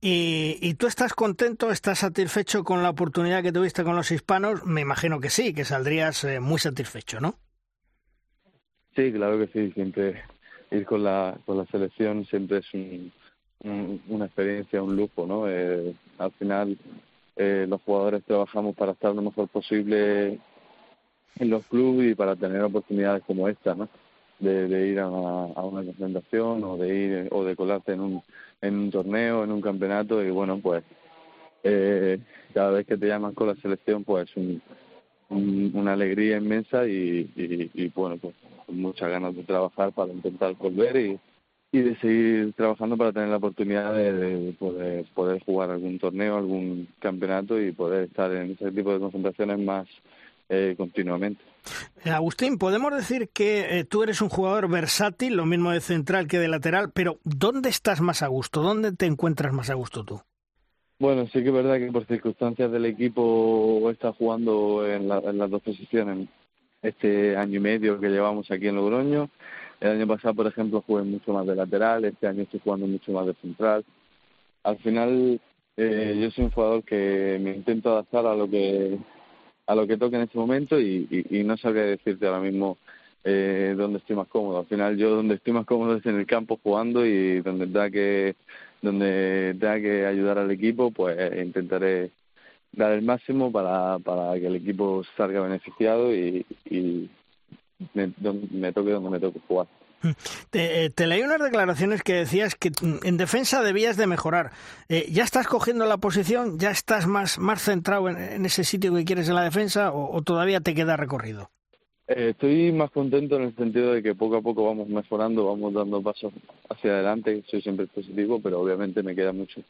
S2: ¿Y, ¿Y tú estás contento, estás satisfecho con la oportunidad que tuviste con los hispanos? Me imagino que sí, que saldrías eh, muy satisfecho, ¿no?
S6: Sí, claro que sí, siempre ir con la, con la selección siempre es un, un, una experiencia, un lujo, ¿no? Eh, al final eh, los jugadores trabajamos para estar lo mejor posible en los clubes y para tener oportunidades como esta, ¿no? de, ir a una, a una concentración o de ir o de colarte en un, en un torneo, en un campeonato y bueno, pues eh, cada vez que te llaman con la selección pues un, una alegría inmensa y, y, bueno, pues muchas ganas de trabajar para intentar volver y, y de seguir trabajando para tener la oportunidad de, poder, poder jugar algún torneo, algún campeonato y poder estar en ese tipo de concentraciones más eh, continuamente.
S2: Eh, Agustín, podemos decir que eh, tú eres un jugador versátil, lo mismo de central que de lateral, pero ¿dónde estás más a gusto? ¿Dónde te encuentras más a gusto tú?
S6: Bueno, sí que es verdad que por circunstancias del equipo está jugando en, en las dos posiciones este año y medio que llevamos aquí en Logroño. El año pasado, por ejemplo, jugué mucho más de lateral, este año estoy jugando mucho más de central. Al final, eh, yo soy un jugador que me intento adaptar a lo que a lo que toque en este momento y, y, no sabría decirte ahora mismo eh, dónde estoy más cómodo. Al final, yo donde estoy más cómodo es en el campo jugando y donde tenga que donde tenga que ayudar al equipo, pues intentaré dar el máximo para, para que el equipo salga beneficiado y, y me, me toque donde me toque jugar.
S2: Mm. Te, te, leí unas declaraciones que decías que mm, en defensa debías de mejorar. Eh, ¿Ya estás cogiendo la posición? ¿Ya estás más, más centrado en, ese sitio que quieres en la defensa o, todavía te queda recorrido?
S6: Eh, estoy más contento en el sentido de que poco a poco vamos mejorando, vamos dando pasos hacia adelante. Soy siempre positivo, pero obviamente me queda mucho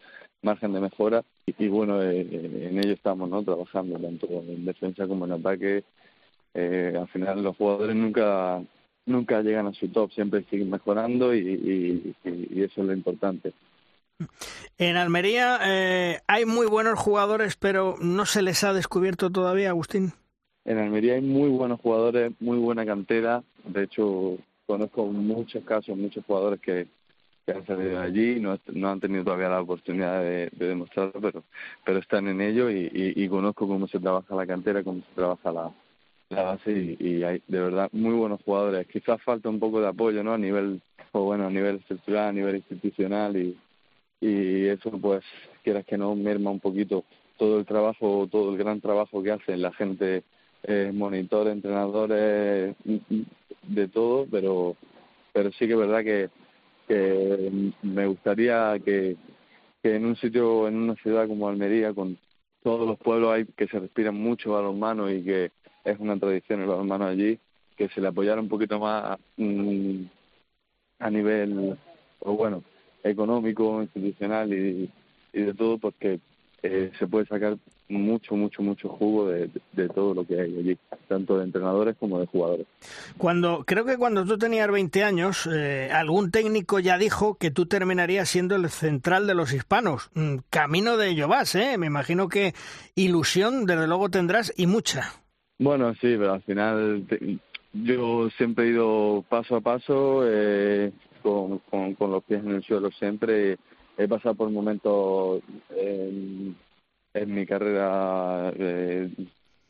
S6: margen de mejora y, bueno, eh, en ello estamos no trabajando tanto en defensa como en ataque. al final los jugadores nunca nunca llegan a su top, siempre siguen mejorando y, eso es lo importante.
S2: En Almería eh, hay muy buenos jugadores, pero no se les ha descubierto todavía, Agustín.
S6: En Almería hay muy buenos jugadores, muy buena cantera. De hecho, conozco muchos casos, muchos jugadores que, han salido de allí, no, no han tenido todavía la oportunidad de, demostrarlo, pero, pero están en ello y, y, conozco cómo se trabaja la cantera, cómo se trabaja la, la base y, hay de verdad muy buenos jugadores. Quizás falta un poco de apoyo, ¿no? A nivel, o bueno, a nivel estructural, a nivel institucional y, y eso pues quieras que no merma un poquito todo el trabajo, todo el gran trabajo que hacen la gente, eh, monitores, entrenadores, de todo, pero pero sí que es verdad que, me gustaría que, en un sitio, en una ciudad como Almería, con todos los pueblos hay que se respiran mucho a los manos y que es una tradición en los hermanos allí, que se le apoyara un poquito más mm, a nivel, o bueno, económico, institucional y, y de todo, porque eh, se puede sacar mucho, mucho, mucho jugo de, de, todo lo que hay allí, tanto de entrenadores como de jugadores.
S2: Cuando creo que cuando tú tenías 20 años, eh, algún técnico ya dijo que tú terminarías siendo el central de los hispanos. Mm, camino de ello vas, ¿eh? Me imagino que ilusión, desde luego, tendrás y mucha.
S6: Bueno, sí, pero al final yo siempre he ido paso a paso, eh, con, con, los pies en el suelo siempre. He pasado por momentos en, mi carrera eh,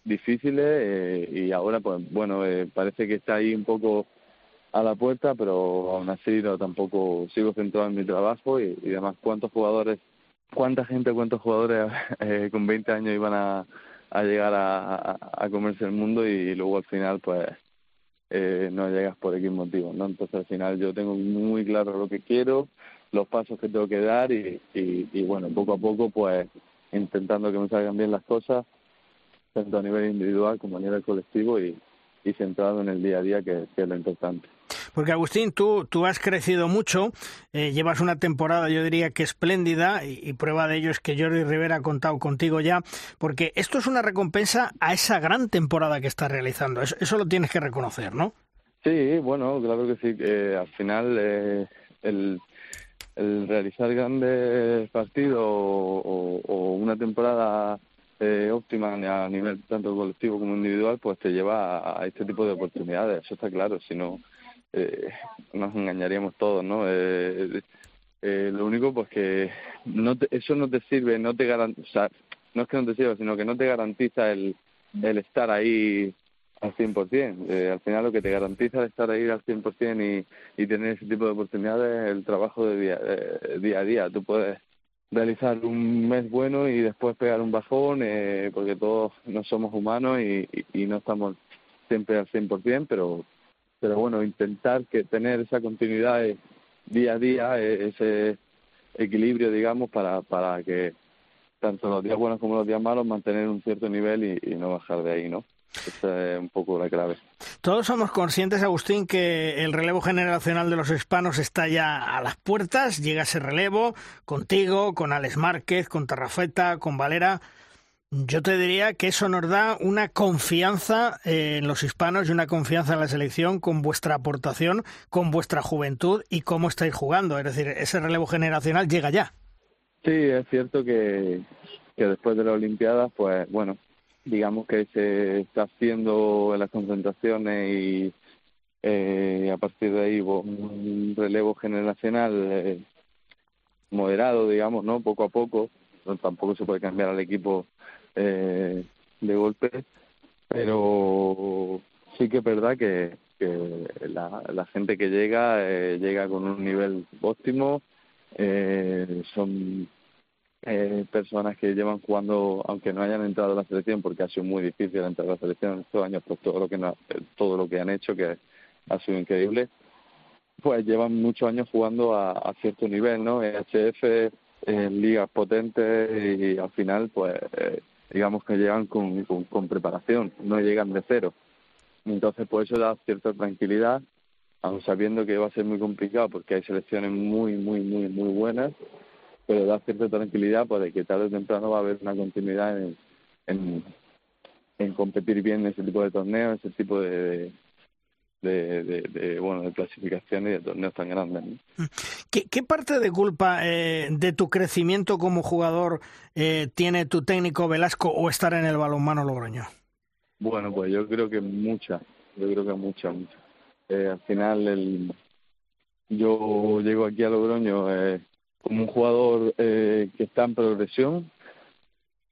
S6: difíciles eh, y ahora, pues bueno, eh, parece que está ahí un poco a la puerta, pero aún así no, tampoco sigo centrado en mi trabajo y, y además cuántos jugadores, cuánta gente, cuántos jugadores eh, con 20 años iban a llegar a, a, comerse el mundo y luego al final pues eh, no llegas por X motivo, ¿no? Entonces al final yo tengo muy claro lo que quiero, los pasos que tengo que dar y, y, y bueno, poco a poco pues intentando que me salgan bien las cosas, tanto a nivel individual como a nivel colectivo y, y centrado en el día a día que, que es lo importante.
S2: Porque Agustín, tú, tú has crecido mucho, eh, llevas una temporada yo diría que espléndida y, prueba de ello es que Jordi Rivera ha contado contigo ya, porque esto es una recompensa a esa gran temporada que estás realizando, eso, lo tienes que reconocer, ¿no?
S6: Sí, bueno, claro que sí, que al final eh, el, el realizar grandes partidos o, o una temporada eh, óptima a nivel tanto colectivo como individual, pues te lleva a, este tipo de oportunidades, eso está claro, si no eh, nos engañaríamos todos, ¿no? Eh, eh, lo único pues que no eso no te sirve, no te garantiza, no es que no te sirva, sino que no te garantiza el, el estar ahí al 100%. Eh, al final lo que te garantiza estar ahí al 100% y, y tener ese tipo de oportunidades es el trabajo de día, eh, día a día. Tú puedes realizar un mes bueno y después pegar un bajón, eh, porque todos no somos humanos y, y, no estamos siempre al 100%, pero pero bueno, intentar que tener esa continuidad día a día, ese equilibrio, digamos, para, para que tanto los días buenos como los días malos mantener un cierto nivel y, no bajar de ahí, ¿no? Esa es un poco la clave.
S2: Todos somos conscientes, Agustín, que el relevo generacional de los hispanos está ya a las puertas. Llega ese relevo contigo, con Alex Márquez, con Terrafeta, con Valera. Yo te diría que eso nos da una confianza en los hispanos y una confianza en la selección con vuestra aportación, con vuestra juventud y cómo estáis jugando. Es decir, ese relevo generacional llega ya.
S6: Sí, es cierto que, después de las Olimpiadas, pues bueno, digamos que se está haciendo en las concentraciones y eh, a partir de ahí un relevo generacional eh, moderado, digamos, ¿no? Poco a poco. tampoco se puede cambiar al equipo eh, de golpe, pero sí que es verdad que, que la, la gente que llega eh, llega con un nivel óptimo, eh, son eh, personas que llevan jugando, aunque no hayan entrado a la selección, porque ha sido muy difícil entrar a la selección estos años por todo lo que todo lo que han hecho, que ha sido increíble, pues llevan muchos años jugando a, cierto nivel, ¿no? EHF, en ligas potentes y al final, pues eh, digamos que llegan con, con, preparación, no llegan de cero. Entonces, por eso da cierta tranquilidad, aun sabiendo que va a ser muy complicado porque hay selecciones muy, muy, muy, muy buenas, pero da cierta tranquilidad porque que tarde o temprano va a haber una continuidad en, en, en competir bien en ese tipo de torneos, ese tipo de, de, de, bueno de clasificaciones y de torneos tan grandes.
S2: ¿Qué, ¿Qué, parte de culpa eh, de tu crecimiento como jugador eh, tiene tu técnico Velasco o estar en el balonmano Logroño?
S6: Bueno, pues yo creo que mucha, yo creo que mucha, mucha. Eh, al final el, yo llego aquí a Logroño eh, como un jugador eh, que está en progresión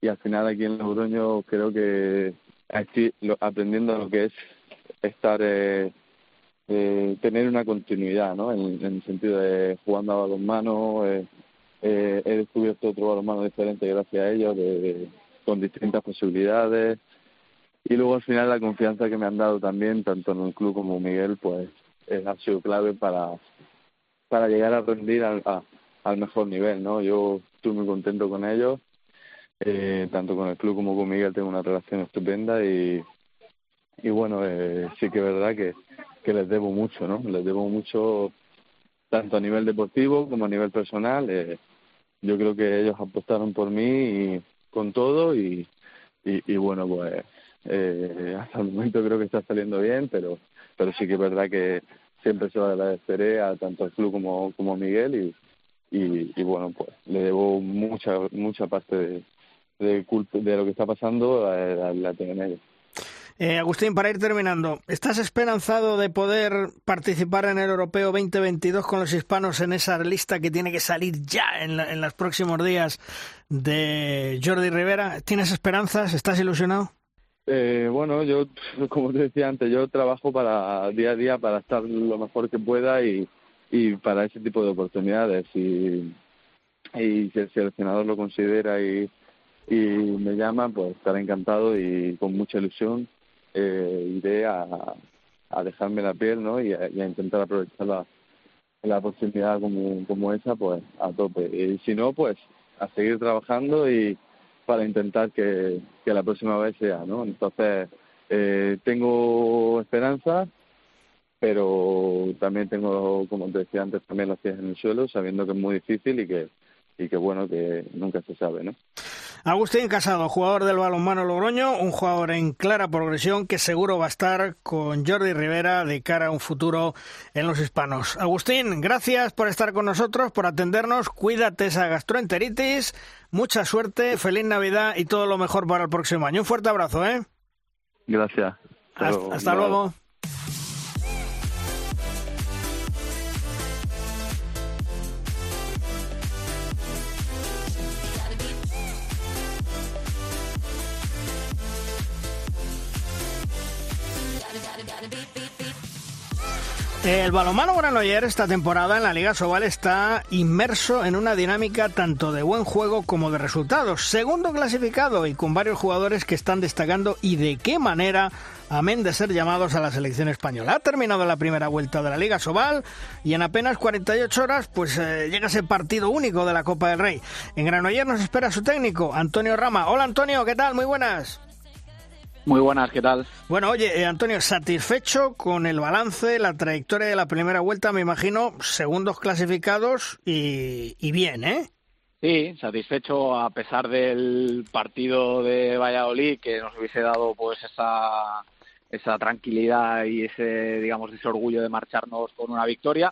S6: y al final aquí en Logroño creo que estoy aprendiendo lo que es estar eh, eh, tener una continuidad, ¿no? En, el sentido de jugando a balonmano, eh, eh, he descubierto otro balonmano diferente gracias a ellos, de, con distintas posibilidades. Y luego al final la confianza que me han dado también, tanto en el club como Miguel, pues ha sido clave para, para llegar a rendir al, al mejor nivel, ¿no? Yo estoy muy contento con ellos, eh, tanto con el club como con Miguel tengo una relación estupenda y, y bueno, eh, sí que es verdad que, que les debo mucho, ¿no? Les debo mucho tanto a nivel deportivo como a nivel personal. Eh, yo creo que ellos apostaron por mí y, con todo y, y, bueno, pues eh, hasta el momento creo que está saliendo bien, pero pero sí que es verdad que siempre se lo agradeceré a tanto al club como, como a Miguel y, y, bueno, pues le debo mucha mucha parte de, de, de lo que está pasando a, la tienen.
S2: Eh, Agustín, para ir terminando, ¿estás esperanzado de poder participar en el Europeo 2022 con los hispanos en esa lista que tiene que salir ya en, en los próximos días de Jordi Rivera? ¿Tienes esperanzas? ¿Estás ilusionado?
S6: Eh, bueno, yo, como te decía antes, yo trabajo para día a día para estar lo mejor que pueda y, y para ese tipo de oportunidades. Y, y si el seleccionador lo considera y, y me llama, pues estaré encantado y con mucha ilusión eh, iré a, a dejarme la piel ¿no? y, a, intentar aprovechar la, la oportunidad como, como esa pues a tope. Y si no, pues a seguir trabajando y para intentar que, que la próxima vez sea, ¿no? Entonces, eh, tengo esperanza, pero también tengo, como te decía antes, también las pies en el suelo, sabiendo que es muy difícil y que, y que bueno, que nunca se sabe, ¿no?
S2: Agustín Casado, jugador del balonmano Logroño, un jugador en clara progresión que seguro va a estar con Jordi Rivera de cara a un futuro en los hispanos. Agustín, gracias por estar con nosotros, por atendernos. Cuídate esa gastroenteritis. Mucha suerte, feliz Navidad y todo lo mejor para el próximo año. Un fuerte abrazo, ¿eh?
S6: Gracias.
S2: hasta luego. El balonmano Granoller esta temporada en la Liga Sobal está inmerso en una dinámica tanto de buen juego como de resultados. Segundo clasificado y con varios jugadores que están destacando y de qué manera, amén de ser llamados a la selección española. Ha terminado la primera vuelta de la Liga Sobal y en apenas 48 horas pues eh, llega ese partido único de la Copa del Rey. En Granoller nos espera su técnico, Antonio Rama. Hola Antonio, ¿qué tal? Muy buenas.
S7: Muy buenas, ¿qué tal?
S2: Bueno, oye, eh, Antonio, satisfecho con el balance, la trayectoria de la primera vuelta, me imagino, segundos clasificados y, bien, ¿eh?
S7: Sí, satisfecho a pesar del partido de Valladolid que nos hubiese dado pues esa, esa tranquilidad y ese, digamos, ese orgullo de marcharnos con una victoria.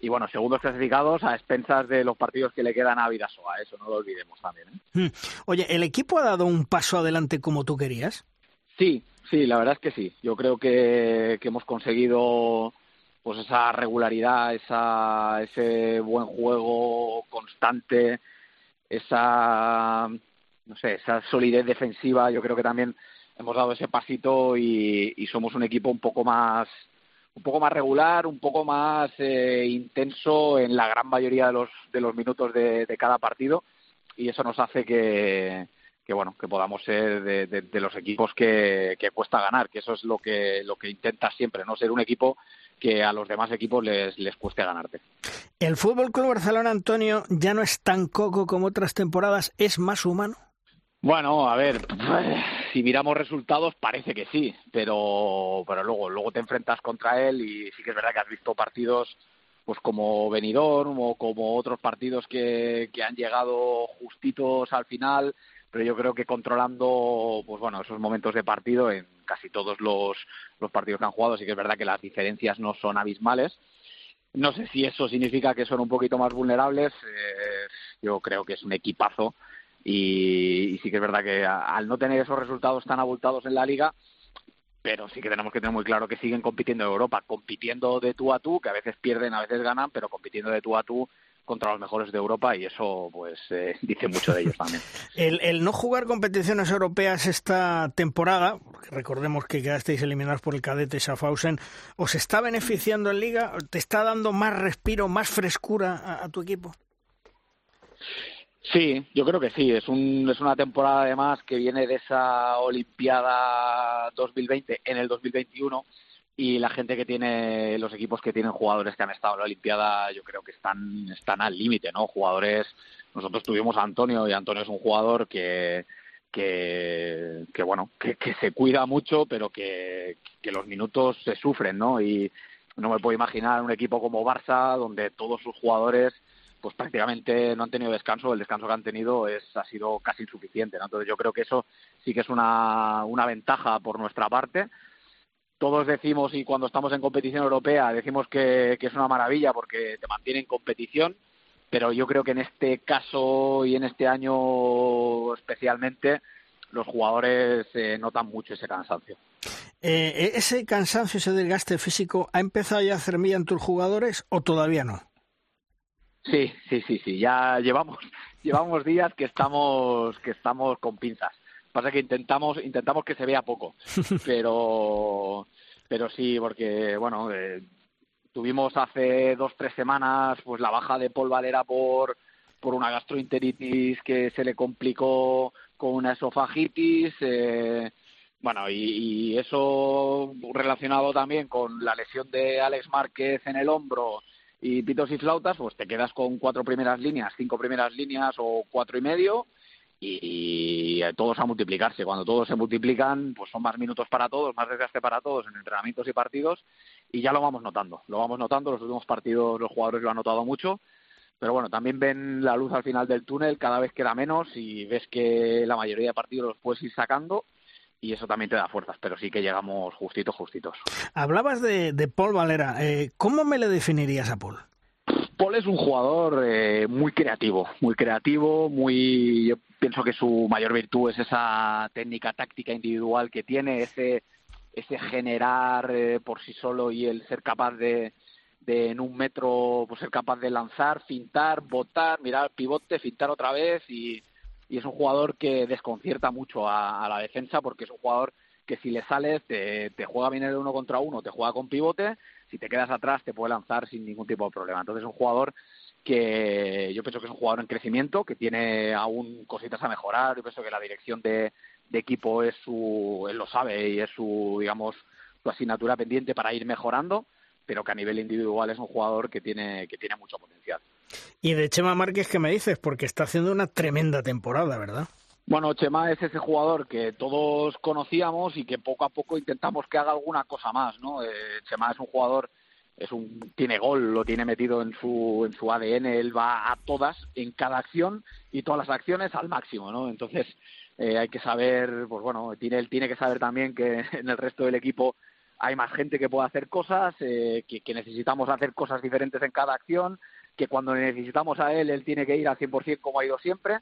S7: Y bueno, segundos clasificados a expensas de los partidos que le quedan a Vidasoa, eso no lo olvidemos también. ¿eh?
S2: Hmm. Oye, ¿el equipo ha dado un paso adelante como tú querías?
S7: Sí, sí, la verdad es que sí. Yo creo que, hemos conseguido pues esa regularidad, esa, ese buen juego constante, esa no sé, esa solidez defensiva. Yo creo que también hemos dado ese pasito y, somos un equipo un poco más un poco más regular, un poco más eh, intenso en la gran mayoría de los de los minutos de cada partido y eso nos hace que que bueno que podamos ser de, los equipos que, cuesta ganar que eso es lo que lo que intenta siempre no ser un equipo que a los demás equipos les, les cueste ganarte.
S2: El Fútbol Club Barcelona Antonio ya no es tan coco como otras temporadas es más humano
S7: bueno, a ver, si miramos resultados parece que sí, pero pero luego luego te enfrentas contra él y sí que es verdad que has visto partidos pues como Benidorm o como otros partidos que, que han llegado justitos al final pero yo creo que controlando pues bueno esos momentos de partido en casi todos los, partidos que han jugado sí que es verdad que las diferencias no son abismales. No sé si eso significa que son un poquito más vulnerables eh, yo creo que es un equipazo. Y, sí que es verdad que al no tener esos resultados tan abultados en la liga pero sí que tenemos que tener muy claro que siguen compitiendo en Europa, compitiendo de tú a tú, que a veces pierden, a veces ganan, pero compitiendo de tú a tú contra los mejores de Europa y eso pues eh, dice mucho de ellos también.
S2: el, no jugar competiciones europeas esta temporada, recordemos que quedasteis eliminados por el cadete Schaffhausen, ¿os está beneficiando en liga? ¿Te está dando más respiro, más frescura a, tu equipo?
S7: Sí, yo creo que sí. Es, un, es una temporada además que viene de esa Olimpiada 2020 en el 2021 y la gente que tiene los equipos que tienen jugadores que han estado en la Olimpiada yo creo que están están al límite no jugadores nosotros tuvimos a Antonio y Antonio es un jugador que que, que bueno que, que, se cuida mucho pero que, que los minutos se sufren no y no me puedo imaginar un equipo como Barça donde todos sus jugadores pues prácticamente no han tenido descanso el descanso que han tenido es ha sido casi insuficiente ¿no? entonces yo creo que eso sí que es una una ventaja por nuestra parte todos decimos y cuando estamos en competición europea decimos que, es una maravilla porque te mantiene en competición, pero yo creo que en este caso y en este año especialmente los jugadores eh, notan mucho ese cansancio.
S2: Eh, ¿Ese cansancio, ese desgaste físico ha empezado ya a hacer mía en tus jugadores o todavía no?
S7: Sí, sí, sí, sí. Ya llevamos llevamos días que estamos que estamos con pinzas. Pasa que intentamos intentamos que se vea poco, pero pero sí porque bueno eh, tuvimos hace dos tres semanas pues la baja de Paul Valera por por una gastroenteritis que se le complicó con una esofagitis eh, bueno y, y, eso relacionado también con la lesión de Alex Márquez en el hombro y pitos y flautas pues te quedas con cuatro primeras líneas cinco primeras líneas o cuatro y medio y, todos a multiplicarse. Cuando todos se multiplican, pues son más minutos para todos, más desgaste para todos en entrenamientos y partidos y ya lo vamos notando. Lo vamos notando, los últimos partidos los jugadores lo han notado mucho, pero bueno, también ven la luz al final del túnel, cada vez queda menos y ves que la mayoría de partidos los puedes ir sacando y eso también te da fuerzas, pero sí que llegamos justitos, justitos.
S2: Hablabas de, Paul Valera, eh, ¿cómo me le definirías a Paul?
S7: Paul es un jugador eh, muy creativo, muy creativo, muy. Yo pienso que su mayor virtud es esa técnica táctica individual que tiene, ese, ese generar eh, por sí solo y el ser capaz de, de en un metro pues ser capaz de lanzar, fintar, botar, mirar pivote, fintar otra vez y, y es un jugador que desconcierta mucho a, a, la defensa porque es un jugador que si le sales te, te juega bien el uno contra uno, te juega con pivote si te quedas atrás te puede lanzar sin ningún tipo de problema. Entonces es un jugador que yo pienso que es un jugador en crecimiento, que tiene aún cositas a mejorar, yo pienso que la dirección de, equipo es su, él lo sabe y es su, digamos, su asignatura pendiente para ir mejorando, pero que a nivel individual es un jugador que tiene, que tiene mucho potencial.
S2: Y de Chema Márquez, ¿qué me dices? Porque está haciendo una tremenda temporada, ¿verdad?
S7: Bueno, Chema es ese jugador que todos conocíamos y que poco a poco intentamos que haga alguna cosa más, ¿no? Eh, Chema es un jugador es un tiene gol, lo tiene metido en su en su ADN, él va a todas en cada acción y todas las acciones al máximo, ¿no? Entonces eh, hay que saber, pues bueno, tiene él tiene que saber también que en el resto del equipo hay más gente que puede hacer cosas, eh, que, que, necesitamos hacer cosas diferentes en cada acción, que cuando necesitamos a él él tiene que ir al 100% como ha ido siempre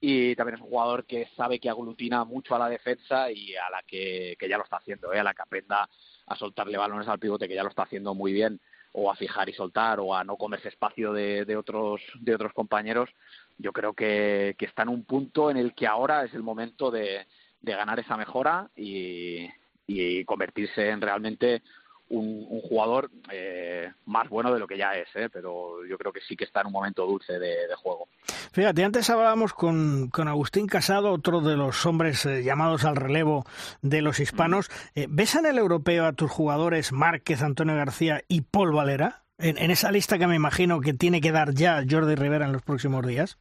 S7: y también es un jugador que sabe que aglutina mucho a la defensa y a la que, que ya lo está haciendo, ¿eh? a la que aprenda a soltarle balones al pivote que ya lo está haciendo muy bien o a fijar y soltar o a no comerse espacio de, de otros de otros compañeros yo creo que, que, está en un punto en el que ahora es el momento de, de ganar esa mejora y, y convertirse en realmente un, jugador eh, más bueno de lo que ya es, ¿eh? pero yo creo que sí que está en un momento dulce de, juego.
S2: Fíjate, antes hablábamos con, con, Agustín Casado, otro de los hombres eh, llamados al relevo de los hispanos. Eh, ¿Ves en el europeo a tus jugadores Márquez, Antonio García y Paul Valera? En, en esa lista que me imagino que tiene que dar ya Jordi Rivera en los próximos días.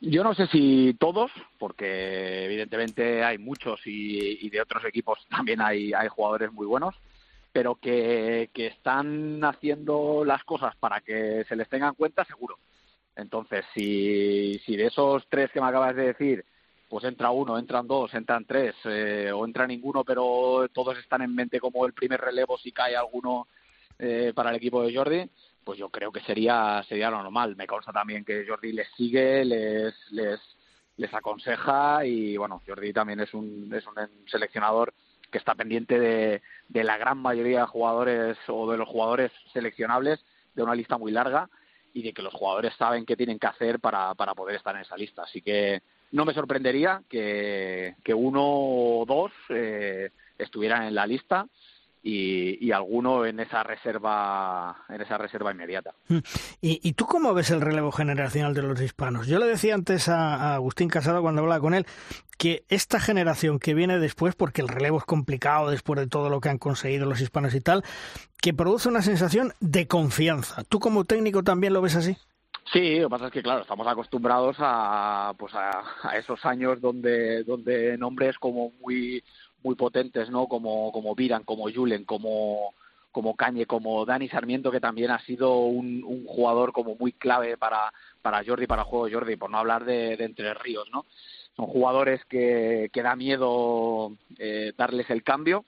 S7: Yo no sé si todos, porque evidentemente hay muchos y, y de otros equipos también hay, hay jugadores muy buenos, pero que, que están haciendo las cosas para que se les tenga en cuenta, seguro. Entonces, si, si de esos tres que me acabas de decir, pues entra uno, entran dos, entran tres, eh, o entra ninguno, pero todos están en mente como el primer relevo si cae alguno eh, para el equipo de Jordi, pues yo creo que sería sería lo normal. Me consta también que Jordi les sigue, les les les aconseja y bueno, Jordi también es un es un seleccionador que está pendiente de, de la gran mayoría de jugadores o de los jugadores seleccionables de una lista muy larga y de que los jugadores saben qué tienen que hacer para, para poder estar en esa lista. Así que no me sorprendería que, que uno o dos eh, estuvieran en la lista y, y, alguno en esa reserva en esa reserva inmediata.
S2: Mm. ¿Y, ¿Y, tú cómo ves el relevo generacional de los hispanos? Yo le decía antes a, a, Agustín Casado cuando hablaba con él que esta generación que viene después, porque el relevo es complicado después de todo lo que han conseguido los hispanos y tal, que produce una sensación de confianza. ¿Tú como técnico también lo ves así?
S7: Sí, lo que pasa es que claro, estamos acostumbrados a pues a, a esos años donde donde nombres como muy muy potentes, ¿no? Como, como Viran, como Julen, como, como Cañe, como Dani Sarmiento, que también ha sido un, un jugador como muy clave para, para Jordi, para el juego de Jordi, por no hablar de, Entre Ríos, ¿no? Son jugadores que, que da miedo eh, darles el cambio.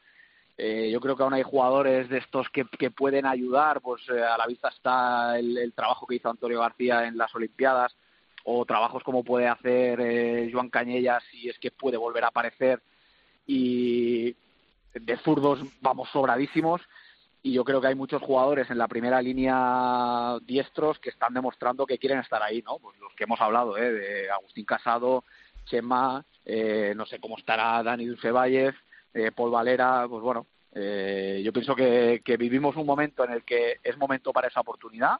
S7: Eh, yo creo que aún hay jugadores de estos que, que pueden ayudar, pues eh, a la vista está el, el, trabajo que hizo Antonio García en las Olimpiadas, o trabajos como puede hacer eh, Joan Cañellas si es que puede volver a aparecer y de zurdos vamos sobradísimos y yo creo que hay muchos jugadores en la primera línea diestros que están demostrando que quieren estar ahí, ¿no? Pues los que hemos hablado, ¿eh? De Agustín Casado, Chema, eh, no sé cómo estará Dani Dulcevalles, eh, Paul Valera, pues bueno, eh, yo pienso que, que vivimos un momento en el que es momento para esa oportunidad,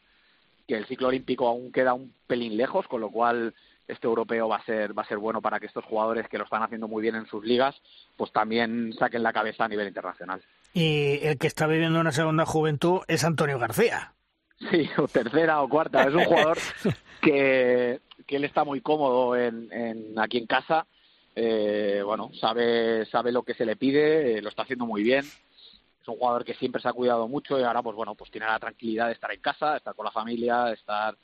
S7: que el ciclo olímpico aún queda un pelín lejos, con lo cual este europeo va a ser va a ser bueno para que estos jugadores que lo están haciendo muy bien en sus ligas pues también saquen la cabeza a nivel internacional.
S2: Y el que está viviendo una segunda juventud es Antonio García.
S7: Sí o tercera o cuarta. Es un jugador que que él está muy cómodo en, en aquí en casa. Eh, bueno sabe sabe lo que se le pide eh, lo está haciendo muy bien. Es un jugador que siempre se ha cuidado mucho y ahora pues bueno pues tiene la tranquilidad de estar en casa estar con la familia estar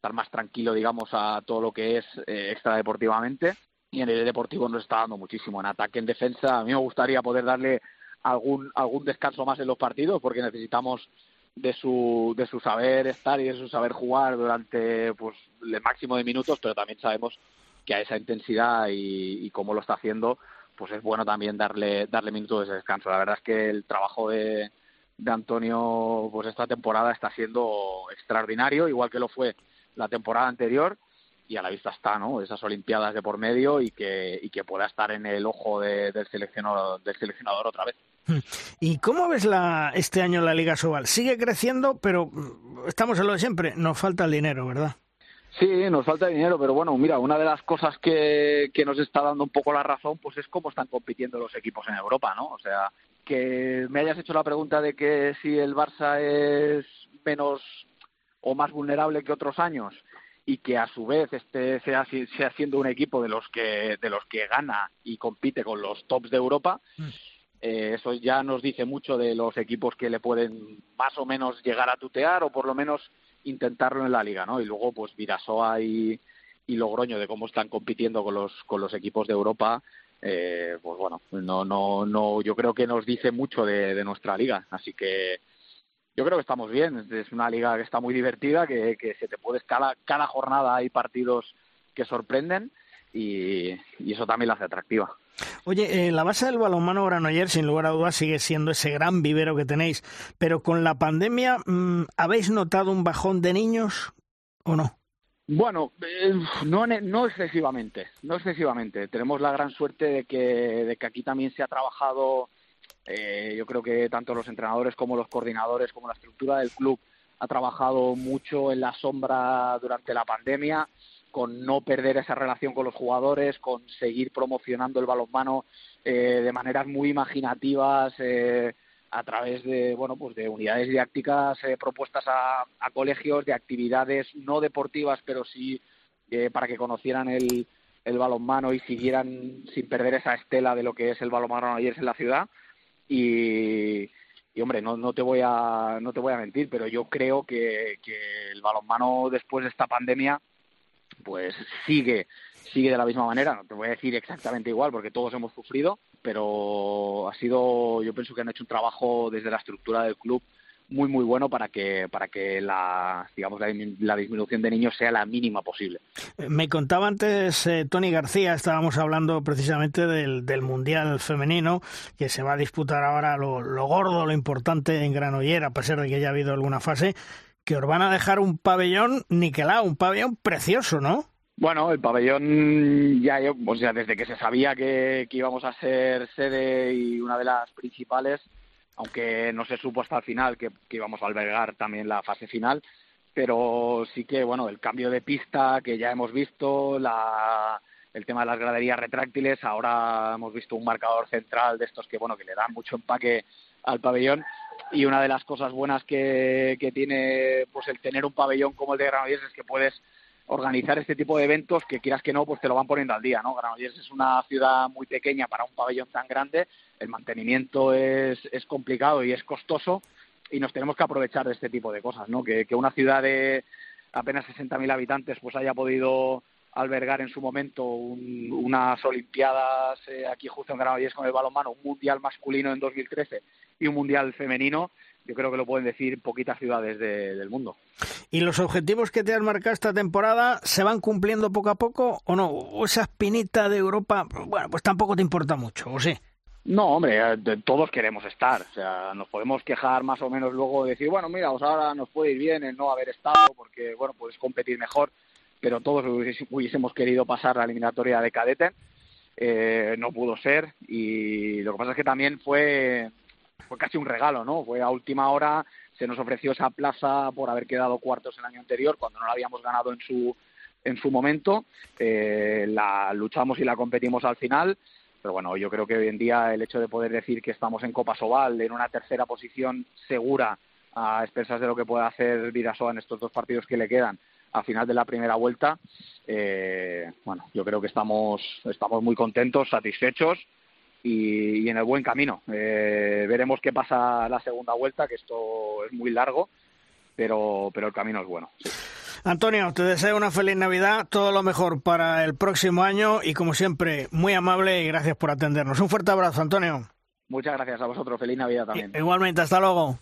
S7: estar más tranquilo, digamos, a todo lo que es eh, extradeportivamente. Y en el deportivo nos está dando muchísimo. En ataque, en defensa, a mí me gustaría poder darle algún, algún descanso más en los partidos, porque necesitamos de su, de su saber estar y de su saber jugar durante pues, el máximo de minutos, pero también sabemos que a esa intensidad y, y cómo lo está haciendo, pues es bueno también darle, darle minutos de descanso. La verdad es que el trabajo de, de Antonio pues esta temporada está siendo extraordinario, igual que lo fue la temporada anterior y a la vista está, ¿no? Esas Olimpiadas de por medio y que, y que pueda estar en el ojo de, del, seleccionador, del seleccionador otra vez.
S2: ¿Y cómo ves la, este año la Liga Sobal? Sigue creciendo, pero mm, estamos en lo de siempre, nos falta el dinero, ¿verdad?
S7: Sí, nos falta dinero, pero bueno, mira, una de las cosas que, que nos está dando un poco la razón, pues es cómo están compitiendo los equipos en Europa, ¿no? O sea, que me hayas hecho la pregunta de que si el Barça es menos o más vulnerable que otros años y que a su vez este sea, sea siendo un equipo de los que de los que gana y compite con los tops de Europa mm. eh, eso ya nos dice mucho de los equipos que le pueden más o menos llegar a tutear o por lo menos intentarlo en la liga no y luego pues Virasoa y, y Logroño de cómo están compitiendo con los con los equipos de Europa eh, pues bueno no no no yo creo que nos dice mucho de, de nuestra liga así que yo creo que estamos bien. Es una liga que está muy divertida, que, se te puede cada, cada jornada hay partidos que sorprenden y, eso también la hace atractiva.
S2: Oye, eh, la base del balonmano Granollers, sin lugar a dudas, sigue siendo ese gran vivero que tenéis, pero con la pandemia, mm, ¿habéis notado un bajón de niños o no?
S7: Bueno, eh, no, no excesivamente, no excesivamente. Tenemos la gran suerte de que, de que aquí también se ha trabajado eh, yo creo que tanto los entrenadores como los coordinadores, como la estructura del club, ha trabajado mucho en la sombra durante la pandemia, con no perder esa relación con los jugadores, con seguir promocionando el balonmano eh, de maneras muy imaginativas. Eh, a través de bueno pues de unidades didácticas propuestas a, colegios de actividades no deportivas pero sí para que conocieran el, el balonmano y siguieran sin perder esa estela de lo que es el balonmano ayer en la ciudad y, hombre, no, no, te voy a, no te voy a mentir, pero yo creo que, que el balonmano después de esta pandemia pues sigue sigue de la misma manera, no te voy a decir exactamente igual porque todos hemos sufrido, pero ha sido, yo pienso que han hecho un trabajo desde la estructura del club muy muy bueno para que para que la digamos la, disminución de niños sea la mínima posible.
S2: Me contaba antes eh, Tony García, estábamos hablando precisamente del, del mundial femenino que se va a disputar ahora lo, lo gordo, lo importante en Granollers, a pesar de que ya ha habido alguna fase, que os van a dejar un pabellón niquelado, un pabellón precioso, ¿no?
S7: Bueno, el pabellón ya, o sea, desde que se sabía que, que íbamos a ser sede y una de las principales, aunque no se supo hasta el final que, íbamos a albergar también la fase final, pero sí que, bueno, el cambio de pista que ya hemos visto, la, el tema de las graderías retráctiles, ahora hemos visto un marcador central de estos que, bueno, que le dan mucho empaque al pabellón. Y una de las cosas buenas que, que tiene pues el tener un pabellón como el de Granollers es que puedes organizar este tipo de eventos que quieras que no, pues te lo van poniendo al día, ¿no? Granollers es una ciudad muy pequeña para un pabellón tan grande, el mantenimiento es, es complicado y es costoso y nos tenemos que aprovechar de este tipo de cosas, ¿no? Que, que una ciudad de apenas 60.000 habitantes pues haya podido albergar en su momento unas Olimpiadas eh, aquí justo en Granollers con el balonmano, un mundial masculino en 2013 y un mundial femenino, yo creo que lo pueden decir poquitas ciudades del mundo.
S2: ¿Y los objetivos que te has marcado esta temporada se van cumpliendo poco a poco o no? ¿O esa espinita de Europa, bueno, pues tampoco te importa mucho, o sí?
S7: No, hombre, eh, todos queremos estar. O sea, nos podemos quejar más o menos luego de decir, bueno, mira, pues ahora nos puede ir bien el no haber estado porque, bueno, puedes competir mejor, pero todos hubiésemos querido pasar la eliminatoria de cadete. Eh, no pudo ser y lo que pasa es que también fue fue casi un regalo, ¿no? Fue a última hora, se nos ofreció esa plaza por haber quedado cuartos el año anterior, cuando no la habíamos ganado en su, en su momento. Eh, la luchamos y la competimos al final. Pero bueno, yo creo que hoy en día el hecho de poder decir que estamos en Copa Sobal, en una tercera posición segura, a expensas de lo que pueda hacer Virasoa en estos dos partidos que le quedan, a final de la primera vuelta, eh, bueno, yo creo que estamos, estamos muy contentos, satisfechos y, en el buen camino. Eh, veremos qué pasa la segunda vuelta, que esto es muy largo, pero, pero el camino es bueno.
S2: Antonio, te deseo una feliz Navidad, todo lo mejor para el próximo año y como siempre, muy amable y gracias por atendernos. Un fuerte abrazo, Antonio.
S7: Muchas gracias a vosotros, feliz Navidad también.
S2: Igualmente, hasta luego.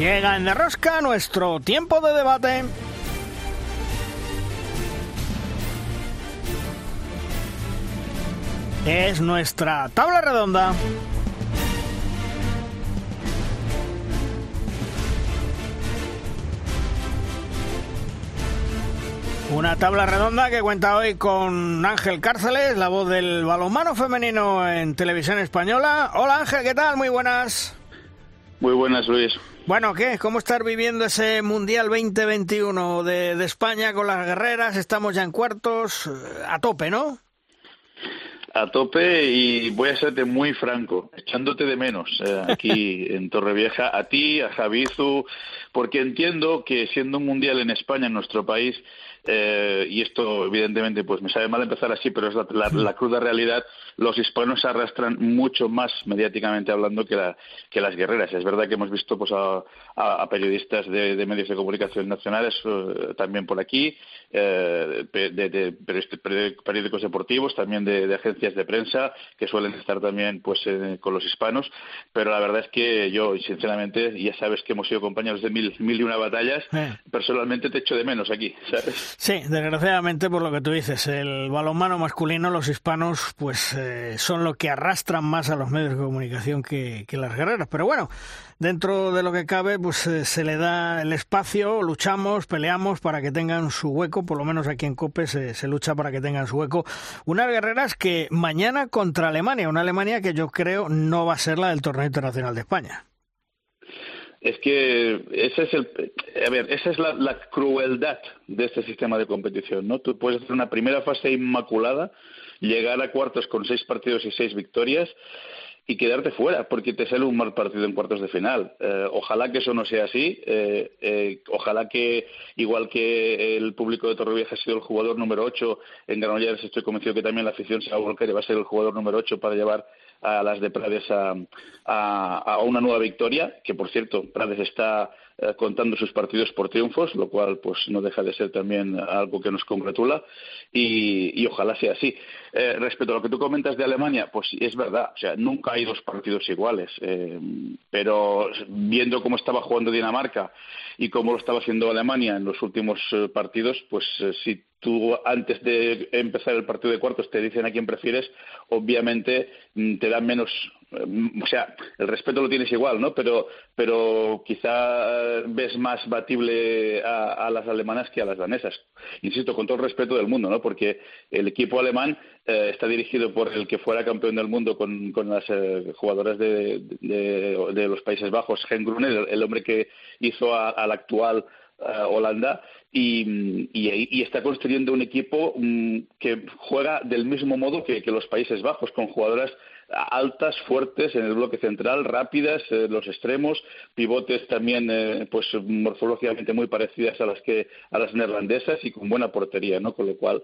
S2: Llega en Derrosca nuestro tiempo de debate. Es nuestra tabla redonda. Una tabla redonda que cuenta hoy con Ángel Cárceles, la voz del balonmano femenino en televisión española. Hola Ángel, ¿qué tal? Muy buenas.
S8: Muy buenas, Luis.
S2: Bueno, ¿qué? ¿Cómo estar viviendo ese Mundial 2021 de, de España con las guerreras? Estamos ya en cuartos, eh, a tope, ¿no?
S8: a tope y voy a serte muy franco, echándote de menos eh, aquí en Torrevieja, a ti, a Javizu, porque entiendo que siendo un mundial en España, en nuestro país, eh, y esto evidentemente pues me sabe mal empezar así, pero es la, cruda realidad, los hispanos se arrastran mucho más mediáticamente hablando que, que las guerreras. Es verdad que hemos visto pues a, periodistas de, medios de comunicación nacionales eh, también por aquí, eh, de, periódicos deportivos, también de, agencias de prensa que suelen estar también pues con los hispanos, pero la verdad es que yo sinceramente ya sabes que hemos sido compañeros de mil, mil y una batallas, personalmente te echo de menos aquí, ¿sabes?
S2: Sí, desgraciadamente por lo que tú dices, el balonmano masculino, los hispanos, pues eh, son los que arrastran más a los medios de comunicación que, las guerreras. Pero bueno, dentro de lo que cabe, pues eh, se le da el espacio, luchamos, peleamos para que tengan su hueco, por lo menos aquí en COPE se, lucha para que tengan su hueco. Unas guerreras que mañana contra Alemania, una Alemania que yo creo no va a ser la del torneo internacional de España
S8: es que ese es el, a ver, esa es la, crueldad de este sistema de competición, ¿no? Tú puedes hacer una primera fase inmaculada, llegar a cuartos con seis partidos y seis victorias y quedarte fuera porque te sale un mal partido en cuartos de final. Eh, ojalá que eso no sea así. Eh, eh, ojalá que, igual que el público de Torrevieja ha sido el jugador número 8, en Granollers estoy convencido que también la afición se va a y va a ser el jugador número 8 para llevar a las de Prades a, a, una nueva victoria, que por cierto, Prades está eh, contando sus partidos por triunfos, lo cual pues no deja de ser también algo que nos congratula y, ojalá sea así. Eh, respecto a lo que tú comentas de Alemania, pues es verdad, o sea, nunca hay dos partidos iguales, eh, pero viendo cómo estaba jugando Dinamarca y cómo lo estaba haciendo Alemania en los últimos partidos, pues si tú antes de empezar el partido de cuartos te dicen a quién prefieres, obviamente mm, te dan menos, o sea, el respeto lo tienes igual, ¿no? Pero, pero quizá ves más batible a, las alemanas que a las danesas. Insisto, con todo el respeto del mundo, ¿no? Porque el equipo alemán eh, está dirigido por el que fuera campeón del mundo con, con las eh, jugadoras de, de, los Países Bajos, Gen Gruner, el, hombre que hizo al actual eh, Holanda y, y, está construyendo un equipo mm, que juega del mismo modo que los Países Bajos, con jugadoras altas, fuertes en el bloque central, rápidas, eh, los extremos, pivotes también, eh, pues morfológicamente muy parecidas a las que a las neerlandesas y con buena portería, ¿no? Con lo cual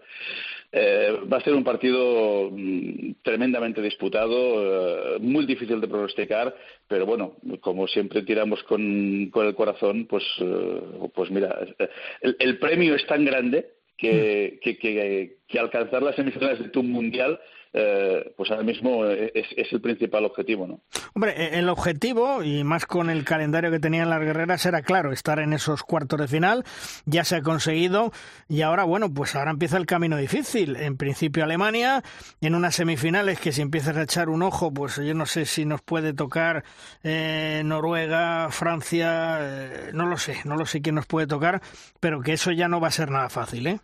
S8: eh, va a ser un partido mm, tremendamente disputado, muy difícil de pronosticar, pero bueno, como siempre tiramos con, con el corazón, pues, pues mira, el, el premio es tan grande que, que, que, que, alcanzar las semifinales de tu mundial eh, pues ahora mismo es, el principal objetivo, ¿no?
S2: Hombre, e, el objetivo, y más con el calendario que tenían las guerreras, era claro, estar en esos cuartos de final, ya se ha conseguido, y ahora, bueno, pues ahora empieza el camino difícil. En principio Alemania, en unas semifinales que si empiezas a echar un ojo, pues yo no sé si nos puede tocar eh, Noruega, Francia, eh, no lo sé, no lo sé quién nos puede tocar, pero que eso ya no va a ser nada fácil, ¿eh?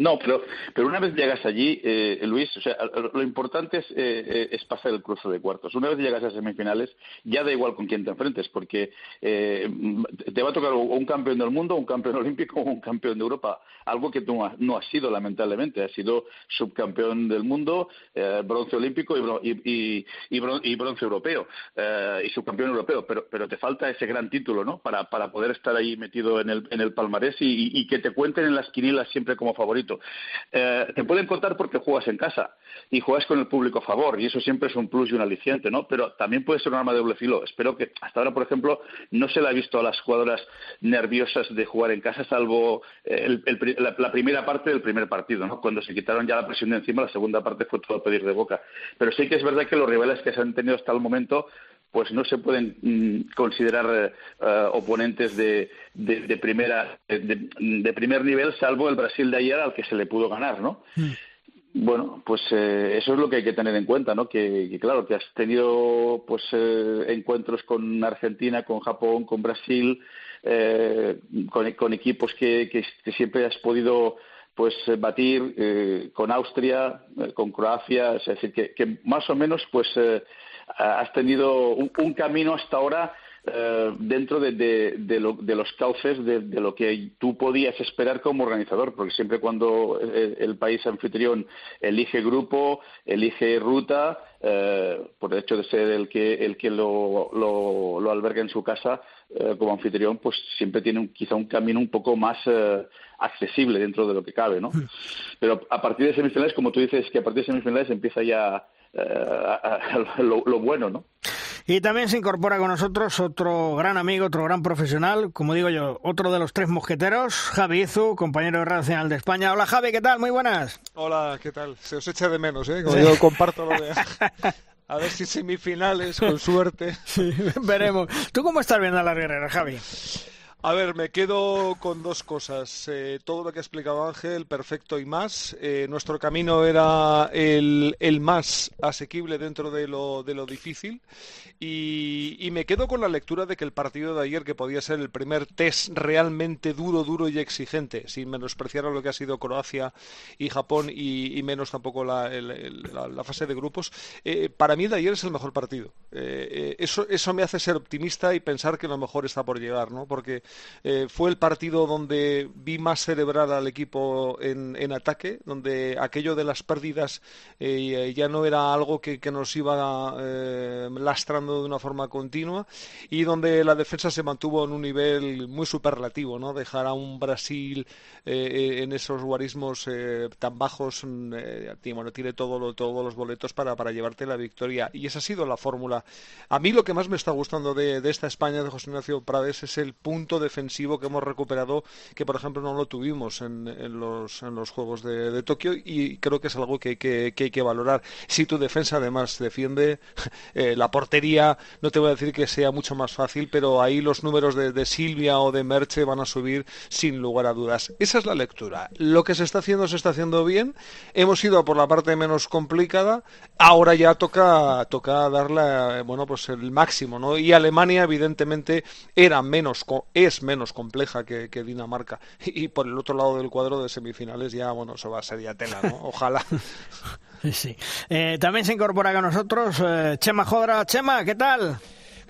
S8: No, pero, pero una vez llegas allí, eh, Luis, o sea, lo importante es, eh, es, pasar el cruce de cuartos. Una vez llegas a semifinales, ya da igual con quién te enfrentes, porque eh, te va a tocar un campeón del mundo, un campeón olímpico o un campeón de Europa. Algo que no, no has sido, lamentablemente. Has sido subcampeón del mundo, eh, bronce olímpico y, y, y, bronce europeo, eh, y subcampeón europeo. Pero, pero te falta ese gran título, ¿no? Para, para poder estar ahí metido en el, en el palmarés y, y que te cuenten en las quinielas siempre como favorito. Eh, te pueden contar porque juegas en casa y juegas con el público a favor y eso siempre es un plus y un aliciente, ¿no? Pero también puede ser un arma de doble filo. Espero que hasta ahora, por ejemplo, no se le ha visto a las jugadoras nerviosas de jugar en casa, salvo eh, la, primera parte del primer partido, ¿no? Cuando se quitaron ya la presión de encima, la segunda parte fue todo pedir de boca. Pero sí que es verdad que los rivales que se han tenido hasta el momento pues no se pueden mm, considerar eh, oponentes de, de, primera de, primer nivel salvo el Brasil de ayer al que se le pudo ganar no mm. Bueno, pues eh, eso es lo que hay que tener en cuenta, ¿no? Que, claro, que has tenido pues eh, encuentros con Argentina, con Japón, con Brasil, eh, con, equipos que, que, siempre has podido pues batir con Austria, con Croacia, es decir, que, más o menos pues has tenido un camino hasta ahora eh, dentro de, de, los cauces de, lo que tú podías esperar como organizador, porque siempre cuando el, país anfitrión elige grupo, elige ruta, eh, por el hecho de ser el que, el que lo, lo, alberga en su casa eh, como anfitrión, pues siempre tiene quizá un camino un poco más accesible dentro de lo que cabe, ¿no? Hmm. Pero a partir de semifinales, como tú dices, que a partir de semifinales empieza ya lo bueno, ¿no?
S2: Y también se incorpora con nosotros otro gran amigo, otro gran profesional, como digo yo, otro de los tres mosqueteros, Javi Izu, compañero de Radio Nacional de España. Hola Javi, ¿qué tal? Muy buenas.
S9: Hola, ¿qué tal? Se os echa de menos, ¿eh? Como yo comparto lo de... A ver si semifinales, con suerte.
S2: Sí, veremos. ¿Tú cómo estás viendo a las guerreras, Javi?
S9: A ver, me quedo con dos cosas. Eh, todo lo que ha explicado Ángel, perfecto y más. Eh, nuestro camino era el, más asequible dentro de lo, de lo difícil. Y, me quedo con la lectura de que el partido de ayer, que podía ser el primer test realmente duro, duro y exigente, sin menospreciar a lo que ha sido Croacia y Japón y, menos tampoco la, fase de grupos, eh, para mí de ayer es el mejor partido. eso, eso me hace ser optimista y pensar que lo mejor está por llegar, ¿no? Porque eh, fue el partido donde vi más celebrar al equipo en, ataque, donde aquello de las pérdidas eh, ya no era algo que, nos iba eh, lastrando de una forma continua y donde la defensa se mantuvo en un nivel muy superlativo, ¿no? Dejar a un Brasil en esos guarismos tan bajos, mm, bueno, tiene todo todos los boletos para, para llevarte la victoria y esa ha sido la fórmula. A mí lo que más me está gustando de, de esta España de José Ignacio Prades es el punto defensivo que hemos recuperado que por ejemplo no lo tuvimos en, los, en los Juegos de, Tokio y creo que es algo que, que, hay que valorar. Si tu defensa además defiende eh, la portería, no te voy a decir que sea mucho más fácil, pero ahí los números de, de Silvia o de Merche van a subir sin lugar a dudas. Esa es la lectura. Lo que se está haciendo se está haciendo bien. Hemos ido por la parte menos complicada. Ahora ya toca, toca darle bueno, pues el máximo, ¿no? Y Alemania, evidentemente, era menos, es menos compleja que, Dinamarca. Y, por el otro lado del cuadro de semifinales ya, bueno, eso va a ser ya tela, ¿no? Ojalá.
S2: Sí. Eh, también se incorpora con nosotros eh, Chema Jodra. Chema, ¿qué tal?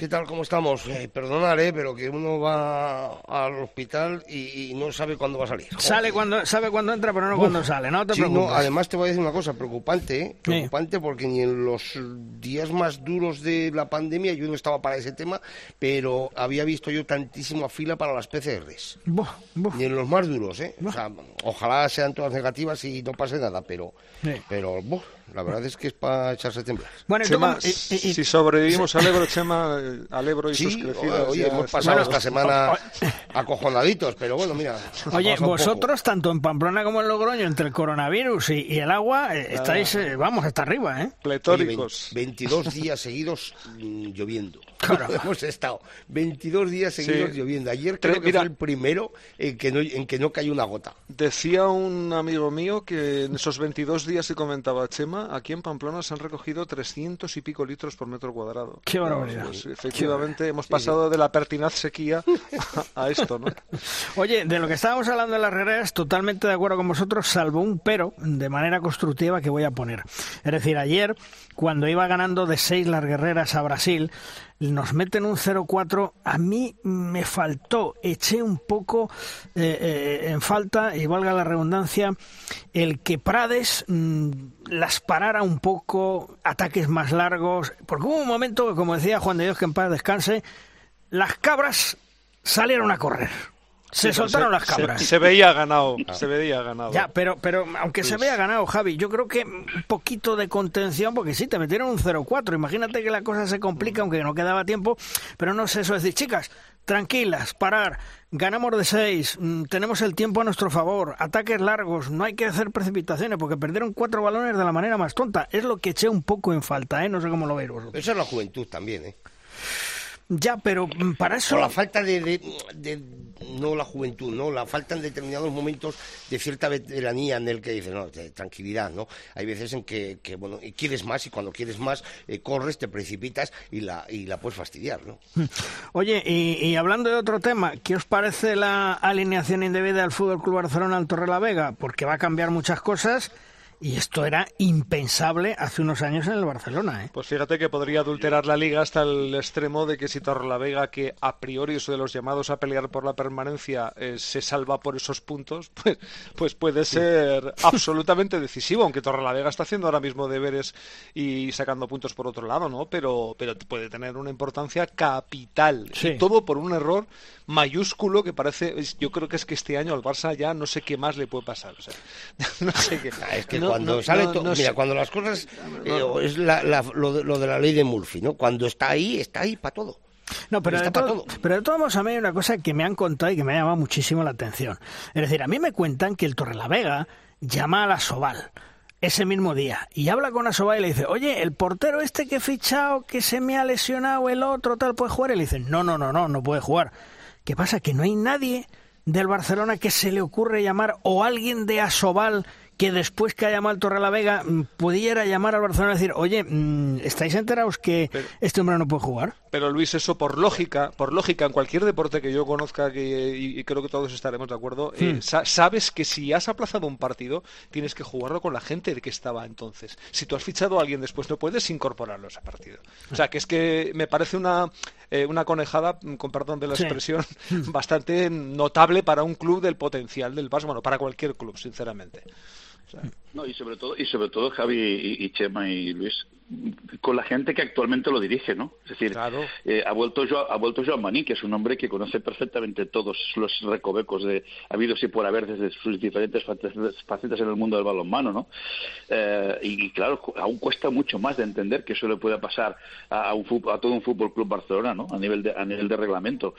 S10: ¿Qué tal? ¿Cómo estamos? Eh, perdonad, pero que uno va al hospital y, no sabe cuándo va a salir.
S2: Sale cuando, sabe cuándo entra, pero no cuándo sale, ¿no? Te
S10: además te voy a decir una cosa preocupante, ¿eh? preocupante porque ni en los días más duros de la pandemia yo no estaba para ese tema, pero había visto yo tantísima fila para las PCRs. Ni en los más duros, ¿eh? O sea, ojalá sean todas negativas y no pase nada, pero, pero, la verdad es que es para echarse a temblar.
S9: Bueno, si sobrevivimos al Ebro, Chema, al Ebro y sus crecidas...
S10: Oye, hemos pasado esta semana acojonaditos, pero bueno, mira...
S2: Oye, vosotros, tanto en Pamplona como en Logroño, entre el coronavirus y, el agua, eh, estáis, eh, vamos, hasta arriba, ¿eh?
S9: Pletóricos.
S10: 22 días seguidos mm, lloviendo. hemos estado 22 días seguidos lloviendo. Ayer creo que fue el primero en que, no, en que no cayó una gota.
S9: Decía un amigo mío que en esos 22 días que comentaba Chema, aquí en Pamplona se han recogido 300 y pico litros por metro cuadrado.
S2: Qué barbaridad.
S9: Pues, efectivamente, hemos pasado de la pertinaz sequía a, esto, ¿no?
S2: Oye, de lo que estábamos hablando de las guerreras, totalmente de acuerdo con vosotros, salvo un pero de manera constructiva que voy a poner. Es decir, ayer, cuando iba ganando de 6 las guerreras a Brasil, nos meten un 0-4, a mí me faltó, eché un poco eh, eh, en falta, y valga la redundancia, el que Prades mm, las parara un poco, ataques más largos, porque hubo un momento, como decía Juan de Dios, que en paz descanse, las cabras salieron a correr. Se soltaron las cabras.
S9: Se, veía ganado, se veía ganado.
S2: Ya, pero, pero aunque se veía ganado, Javi, yo creo que un poquito de contención, porque sí, te metieron un 0-4. Imagínate que la cosa se complica, aunque no quedaba tiempo, pero no sé eso. decir, chicas, tranquilas, parar, ganamos de 6, mm, tenemos el tiempo a nuestro favor, ataques largos, no hay que hacer precipitaciones, porque perdieron cuatro balones de la manera más tonta. Es lo que eché un poco en falta, ¿eh? No sé cómo lo veis vosotros.
S10: Esa es la juventud también, ¿eh?
S2: Ya, pero mm, para eso...
S10: Por la falta de, no la juventud, ¿no? La falta en determinados momentos de cierta veteranía en el que dices, no, tranquilidad, ¿no? Hay veces en que, bueno, quieres más y cuando quieres más eh, corres, te precipitas y la, y la puedes fastidiar, ¿no?
S2: Oye, y, hablando de otro tema, ¿qué os parece la alineación indebida del Fútbol Club Barcelona al Torre la Vega? Porque va a cambiar muchas cosas y esto era impensable hace unos años en el Barcelona. ¿eh?
S9: Pues fíjate que podría adulterar la liga hasta el extremo de que si Torrelavega, que a priori es de los llamados a pelear por la permanencia, eh, se salva por esos puntos, pues, pues puede ser absolutamente decisivo, aunque Torrelavega está haciendo ahora mismo deberes y sacando puntos por otro lado, ¿no? Pero, pero puede tener una importancia capital. Y todo por un error mayúsculo que parece, yo creo que es que este año al Barça ya no sé qué más le puede pasar. O sea, no sé qué.
S10: Ah, es que cuando sale mira, cuando las cosas eh, es lo, de, la ley de Murphy, ¿no? Cuando está ahí, está ahí para todo.
S2: No, pero de, todo, pero de todos modos a mí hay una cosa que me han contado y que me ha llamado muchísimo la atención. Es decir, a mí me cuentan que el Torrelavega llama a la Soval ese mismo día y habla con Asobal y le dice, oye, el portero este que he fichado, que se me ha lesionado el otro, tal, ¿puede jugar? Y le dice, no, no, no, no, no puede jugar. ¿Qué pasa? Que no hay nadie del Barcelona que se le ocurre llamar o alguien de Asobal que después que haya llamado al Torre la Vega mm, pudiera llamar al Barcelona y decir, oye, mm, ¿estáis enterados que este hombre no puede jugar?
S9: Pero Luis, eso por lógica, por lógica, en cualquier deporte que yo conozca que, y, creo que todos estaremos de acuerdo, eh, hmm. sabes que si has aplazado un partido, tienes que jugarlo con la gente de que estaba entonces. Si tú has fichado a alguien después, no puedes incorporarlo a ese partido. O sea, que es que me parece una, eh, una conejada, mm, con perdón de la expresión, bastante notable para un club del potencial del Barça, bueno, para cualquier club, sinceramente.
S8: No, y sobre todo, y sobre todo Javi y, Chema y Luis, con la gente que actualmente lo dirige, ¿no? Es decir, eh, ha vuelto ha vuelto Joan Maní, que es un hombre que conoce perfectamente todos los recovecos de habido y por haber desde sus diferentes facetas en el mundo del balonmano, ¿no? Eh, y, claro, aún cuesta mucho más de entender que eso le pueda pasar a, un, a todo un fútbol club Barcelona, ¿no? A nivel de a nivel de reglamento.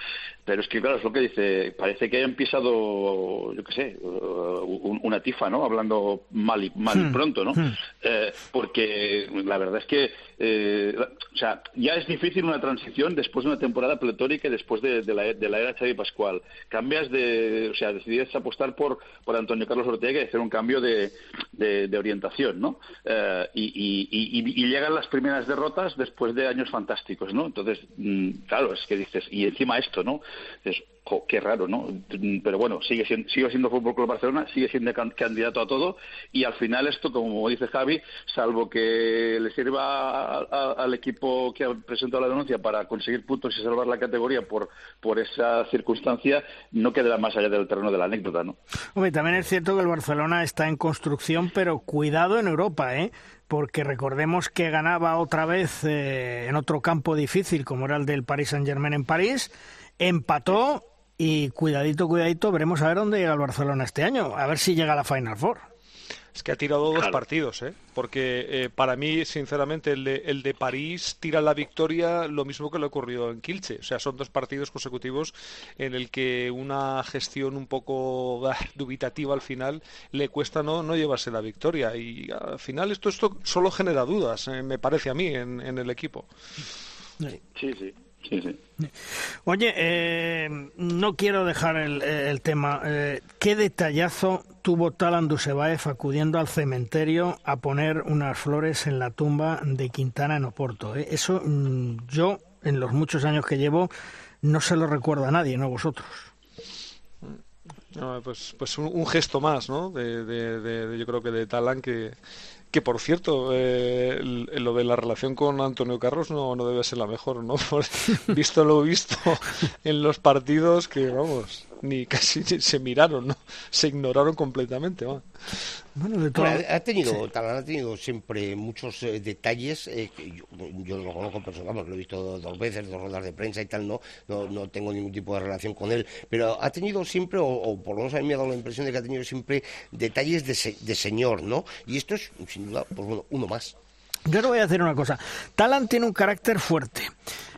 S8: Pero es que claro, es lo que dice, parece que haya pisado, yo qué sé, una tifa, ¿no? Hablando mal y mal hmm. pronto, ¿no? Hmm. Eh, porque la verdad es que, eh, o sea, ya es difícil una transición después de una temporada pletórica y después de, la, de la era Xavi Pascual. Cambias de, o sea, decidiste apostar por, por Antonio Carlos Ortega y hacer un cambio de, de, orientación, ¿no? Eh, y, y, llegan las primeras derrotas después de años fantásticos, ¿no? Entonces, mm, claro, es que dices, y encima esto, ¿no? Qué raro, ¿no? Pero bueno, sigue siendo, sigue siendo Fútbol Club Barcelona, sigue siendo candidato a todo y al final esto, como dice Javi, salvo que le sirva al equipo que ha presentado la denuncia para conseguir puntos y salvar la categoría por, por esa circunstancia, no quedará más allá del terreno de la anécdota, ¿no?
S2: Hombre, también es cierto que el Barcelona está en construcción, pero cuidado en Europa, ¿eh? porque recordemos que ganaba otra vez eh, en otro campo difícil como era el del Paris Saint-Germain en París, empató y cuidadito, cuidadito, veremos a ver dónde llega el Barcelona este año, a ver si llega a la Final Four.
S9: Es que ha tirado dos partidos, ¿eh? porque eh, para mí, sinceramente, el de, el de París tira la victoria lo mismo que le ocurrió en Kilche. O sea, son dos partidos consecutivos en el que una gestión un poco ah, dubitativa al final le cuesta no, no llevarse la victoria. Y al final esto, esto solo genera dudas, eh, me parece a mí, en, en el equipo.
S8: Sí, sí.
S2: Oye, eh, no quiero dejar el, tema. Eh, ¿Qué detallazo tuvo Talan Dusebaev acudiendo al cementerio a poner unas flores en la tumba de Quintana en Oporto? Eh? Eso mm, yo, en los muchos años que llevo, no se lo recuerdo a nadie, no vosotros.
S9: pues, pues un, gesto más, ¿no? De, yo creo que de Talan que que por cierto, eh, lo de la relación con Antonio Carlos no, no debe ser la mejor, ¿no? visto lo visto en los partidos, que vamos, ni casi se miraron, ¿no? Se ignoraron completamente.
S10: Bueno, ha tenido, ha tenido siempre muchos eh, detalles eh, que yo, yo, lo conozco personalmente, lo he visto dos veces, dos rondas de prensa y tal, no, no, tengo ningún tipo de relación con él, pero ha tenido siempre, o, por lo menos a mí me ha dado la impresión de que ha tenido siempre detalles de, de señor, ¿no? Y esto es, sin duda, pues bueno, uno más.
S2: Yo le voy a decir una cosa. Talan tiene un carácter fuerte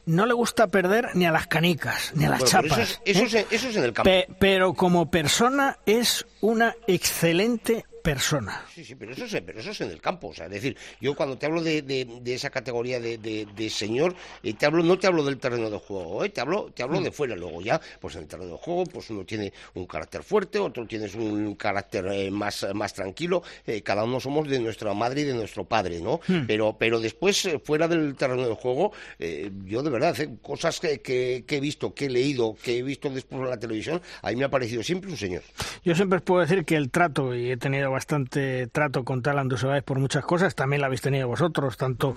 S2: no le gusta perder ni a las canicas, ni a las chapas.
S10: Eso es, ¿eh? eso, es, en el campo.
S2: pero como persona es una excelente persona.
S10: Sí, sí, pero eso, es, pero eso es en el campo. O sea, es decir, yo cuando te hablo de, de, esa categoría de, de señor, eh, te hablo, no te hablo del terreno de juego, ¿eh? te hablo, te hablo mm. de fuera. Luego ya, pues en el terreno de juego, pues uno tiene un carácter fuerte, otro tiene un carácter eh, más, más tranquilo. Cada uno somos de nuestra madre y de nuestro padre, ¿no? Mm. Pero, pero después, fuera del terreno de juego, yo de verdad, cosas que, que, he visto, que he leído, que he visto después en la televisión, a mí me ha parecido siempre un señor.
S2: Yo siempre puedo decir que el trato, y he tenido bastante trato con Talan Dusebáez por muchas cosas, también lo habéis tenido vosotros, tanto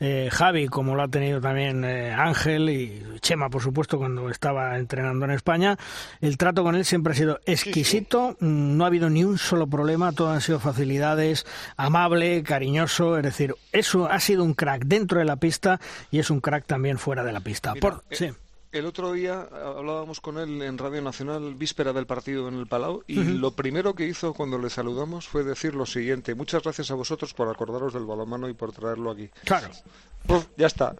S2: eh, Javi como lo ha tenido también eh, Ángel y Chema, por supuesto, cuando estaba entrenando en España. El trato con él siempre ha sido exquisito, no ha habido ni un solo problema, todo han sido facilidades, amable, cariñoso, es decir, eso ha sido un crack dentro de la pista y es un crack también fuera de la pista. por,
S9: eh, sí. El otro día hablábamos con él en Radio Nacional, víspera del partido en el Palau, y lo primero que hizo cuando le saludamos fue decir lo siguiente: Muchas gracias a vosotros por acordaros del balonmano y por traerlo aquí.
S2: Claro.
S9: ya está.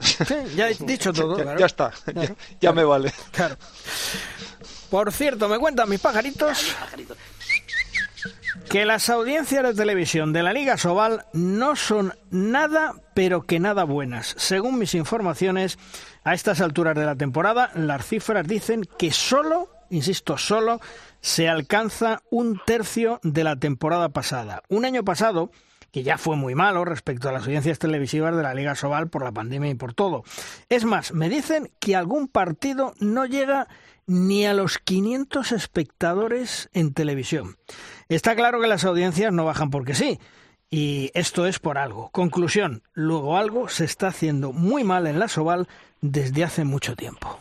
S2: ya he dicho todo.
S9: ya, está, ya, me vale.
S2: Claro. Por cierto, me cuentan mis pajaritos que las audiencias de televisión de la Liga Sobal no son nada, pero que nada buenas. Según mis informaciones, a estas alturas de la temporada, las cifras dicen que solo, insisto, solo se alcanza un tercio de la temporada pasada. Un año pasado, que ya fue muy malo respecto a las audiencias televisivas de la Liga Sobal por la pandemia y por todo. Es más, me dicen que algún partido no llega ni a los 500 espectadores en televisión. Está claro que las audiencias no bajan porque sí, y esto es por algo. Conclusión, luego algo se está haciendo muy mal en la Soval desde hace mucho tiempo.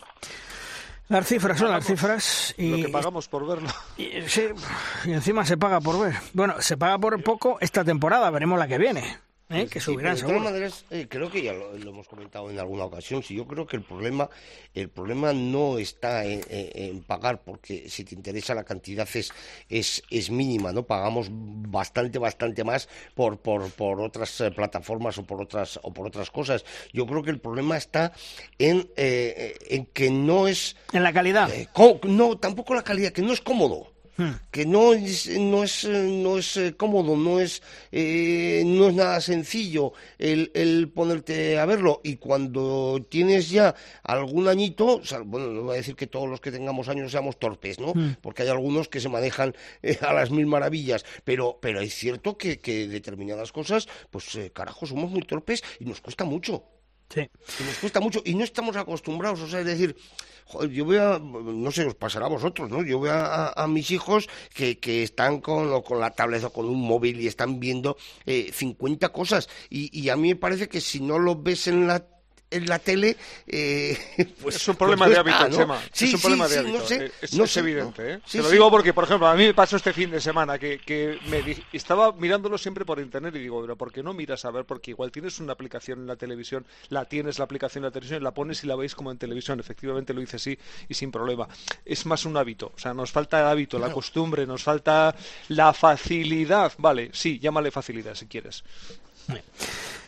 S2: Las cifras son las cifras
S9: y lo que pagamos por verlo.
S2: Y, sí, y encima se paga por ver. Bueno, se paga por poco esta temporada, veremos la que viene. ¿Eh? que subirán.
S10: de todas maneras, eh, creo que ya lo, hemos comentado en alguna ocasión. Si yo creo que el problema, el problema no está en, pagar, porque si te interesa la cantidad es, es, es mínima, ¿no? Pagamos bastante, bastante más por, por, por otras eh, plataformas o por otras o por otras cosas. Yo creo que el problema está en, en que no es
S2: en la calidad.
S10: no, tampoco la calidad, que no es cómodo. Que no es, no es, no es eh, cómodo, no es, eh, no es nada sencillo el, el, ponerte a verlo. Y cuando tienes ya algún añito, bueno, no voy a decir que todos los que tengamos años seamos torpes, ¿no? Hmm. Porque hay algunos que se manejan eh, a las mil maravillas, pero, pero es cierto que, que determinadas cosas, pues carajo, somos muy torpes y nos cuesta mucho. Nos cuesta mucho y no estamos acostumbrados, o sea, decir, yo voy a, no sé, os pasará a vosotros, ¿no? Yo veo a, mis hijos que, que están con, con la tablet o con un móvil y están viendo eh, 50 cosas y, y a mí me parece que si no lo ves en la en la tele, eh, pues...
S9: Es un problema de hábito, Chema. es un problema de hábito. Eh, es, evidente, ¿eh? Te lo digo porque, por ejemplo, a mí me pasó este fin de semana que, que me estaba mirándolo siempre por internet y digo, pero ¿por qué no miras a ver? Porque igual tienes una aplicación en la televisión, la tienes la aplicación en la televisión, la pones y la veis como en televisión. Efectivamente lo hice así y sin problema. Es más un hábito. O sea, nos falta el hábito, la costumbre, nos falta la facilidad. Vale, sí, llámale facilidad si quieres.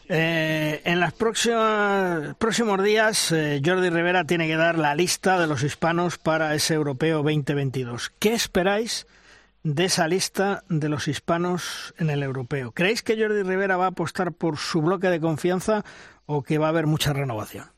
S2: Eh, en los próximos días, eh, Jordi Rivera tiene que dar la lista de los hispanos para ese europeo 2022. ¿Qué esperáis de esa lista de los hispanos en el europeo? ¿Creéis que Jordi Rivera va a apostar por su bloque de confianza o que va a haber mucha renovación?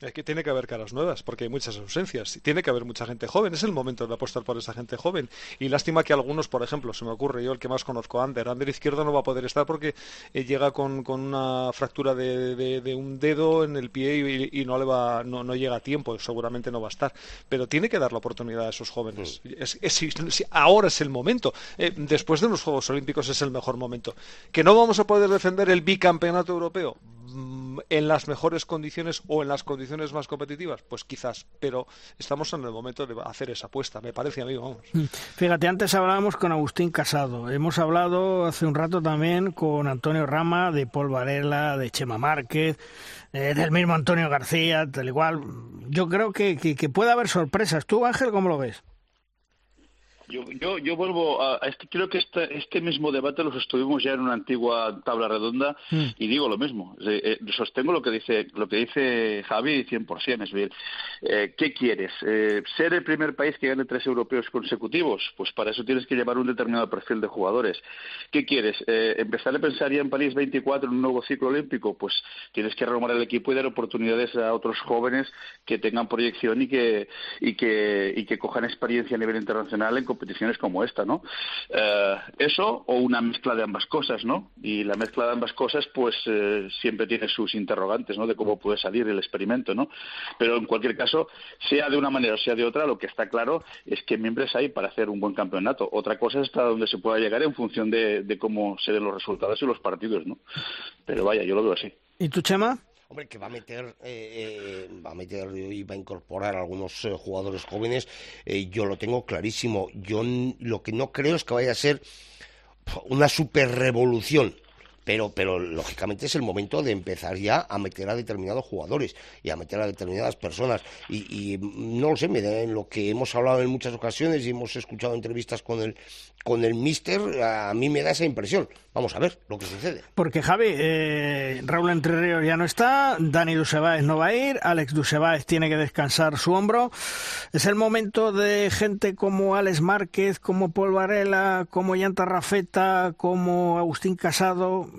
S9: Es que tiene que haber caras nuevas, porque hay muchas ausencias. Y tiene que haber mucha gente joven. Es el momento de apostar por esa gente joven. Y lástima que algunos, por ejemplo, se me ocurre, yo el que más conozco, Ander. Ander izquierdo no va a poder estar porque eh, llega con, una fractura de, un dedo en el pie y, no le va no, no, llega a tiempo. Seguramente no va a estar. Pero tiene que dar la oportunidad a esos jóvenes. Mm. ahora es el momento. Eh, después de los Juegos Olímpicos es el mejor momento. ¿Que no vamos a poder defender el bicampeonato europeo? Mm, en las mejores condiciones o en las condiciones más competitivas, pues quizás, pero estamos en el momento de hacer esa apuesta, me parece a mí, vamos. Mm.
S2: Fíjate, antes hablábamos con Agustín Casado, hemos hablado hace un rato también con Antonio Rama, de Paul Varela, de Chema Márquez, eh, del mismo Antonio García, tal igual. Yo creo que, que, que puede haber sorpresas. ¿Tú, Ángel, cómo lo ves?
S8: Yo, yo, yo vuelvo a, este, creo que este, este mismo debate lo estuvimos ya en una antigua tabla redonda mm. y digo lo mismo. Eh, sostengo lo que dice lo que dice Javi 100%. Es decir, eh, ¿qué quieres? Eh, ¿Ser el primer país que gane tres europeos consecutivos? Pues para eso tienes que llevar un determinado perfil de jugadores. ¿Qué quieres? ¿Empezar a pensar ya en París 24 en un nuevo ciclo olímpico? Pues tienes que renomar el equipo y dar oportunidades a otros jóvenes que tengan proyección y que, y que, y que cojan experiencia a nivel internacional en competiciones como esta, ¿no? Eh, eso o una mezcla de ambas cosas, ¿no? Y la mezcla de ambas cosas, pues eh, siempre tiene sus interrogantes, ¿no? De cómo puede salir el experimento, ¿no? Pero en cualquier caso, sea de una manera o sea de otra, lo que está claro es que miembros hay para hacer un buen campeonato. Otra cosa es hasta donde se pueda llegar en función de, cómo se den los resultados y los partidos, ¿no? Pero vaya, yo lo veo así.
S2: ¿Y tú, Chema?
S10: Hombre, que va a meter, eh, eh, va a meter y va a incorporar a algunos eh, jugadores jóvenes, yo lo tengo clarísimo. Yo lo que no creo es que vaya a ser una super revolución pero, pero lógicamente es el momento de empezar ya a meter a determinados jugadores y a meter a determinadas personas. Y, no lo sé, me da en lo que hemos hablado en muchas ocasiones y hemos escuchado entrevistas con el, con el Mister, a mí me da esa impresión. Vamos a ver lo que sucede.
S2: Porque Javi, eh, Raúl Entre Ríos ya no está, Dani Dusebáez no va a ir, Alex Dusebáez tiene que descansar su hombro. Es el momento de gente como Alex Márquez, como Paul Varela, como Yanta Rafeta, como Agustín Casado,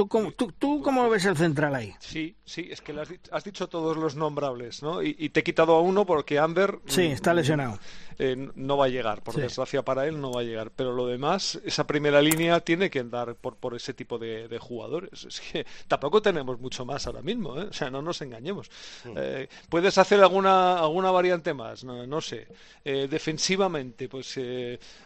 S2: ¿Tú cómo, tú, tú cómo ves el central ahí?
S9: Sí, sí, es que has, dicho todos los nombrables, ¿no? Y, te he quitado a uno porque Amber...
S2: Sí, está lesionado.
S9: Eh, no va a llegar, por desgracia para él no va a llegar. Pero lo demás, esa primera línea tiene que andar por, por ese tipo de, jugadores. Es que tampoco tenemos mucho más ahora mismo, ¿eh? o sea, no nos engañemos. Eh, ¿Puedes hacer alguna, alguna variante más? No, sé. defensivamente, pues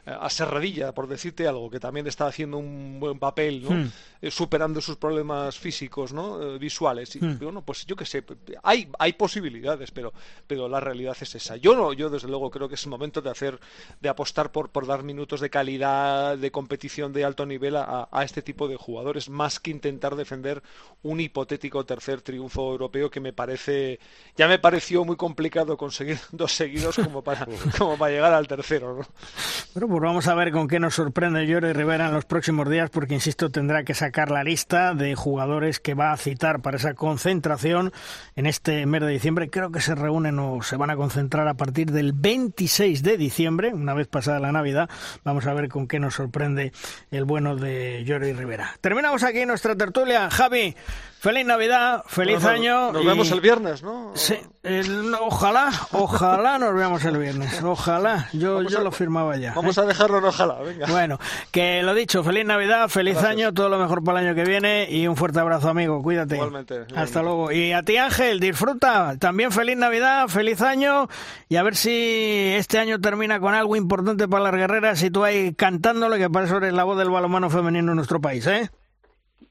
S9: a Serradilla, por decirte algo, que también está haciendo un buen papel, ¿no? Hmm. superando sus problemas físicos, ¿no? visuales. Y, hmm. Bueno, pues yo qué sé, hay, hay posibilidades, pero, pero la realidad es esa. Yo no, yo desde luego creo que es momento de hacer, de apostar por, por dar minutos de calidad, de competición de alto nivel a, este tipo de jugadores, más que intentar defender un hipotético tercer triunfo europeo que me parece, ya me pareció muy complicado conseguir dos seguidos como para, como para llegar al tercero. ¿no?
S2: Bueno, pues vamos a ver con qué nos sorprende Jordi Rivera en los próximos días, porque insisto, tendrá que sacar la lista de jugadores que va a citar para esa concentración en este mes de diciembre. Creo que se reúnen o se van a concentrar a partir del 26 de diciembre, una vez pasada la Navidad. Vamos a ver con qué nos sorprende el bueno de Jordi Rivera. Terminamos aquí nuestra tertulia. Javi, Feliz Navidad, feliz año.
S9: Nos vemos el viernes, ¿no?
S2: Sí, ojalá, ojalá nos veamos el viernes. Ojalá, yo, yo lo firmaba ya.
S9: Vamos a dejarlo en ojalá, venga.
S2: Bueno, que lo dicho, feliz Navidad, feliz año, todo lo mejor para el año que viene y un fuerte abrazo, amigo. Cuídate.
S9: Igualmente.
S2: Hasta luego. Y a ti, Ángel, disfruta. También feliz Navidad, feliz año y a ver si este año termina con algo importante para las guerreras y tú ahí cantándole, que para eso eres la voz del balonmano femenino en nuestro país, ¿eh?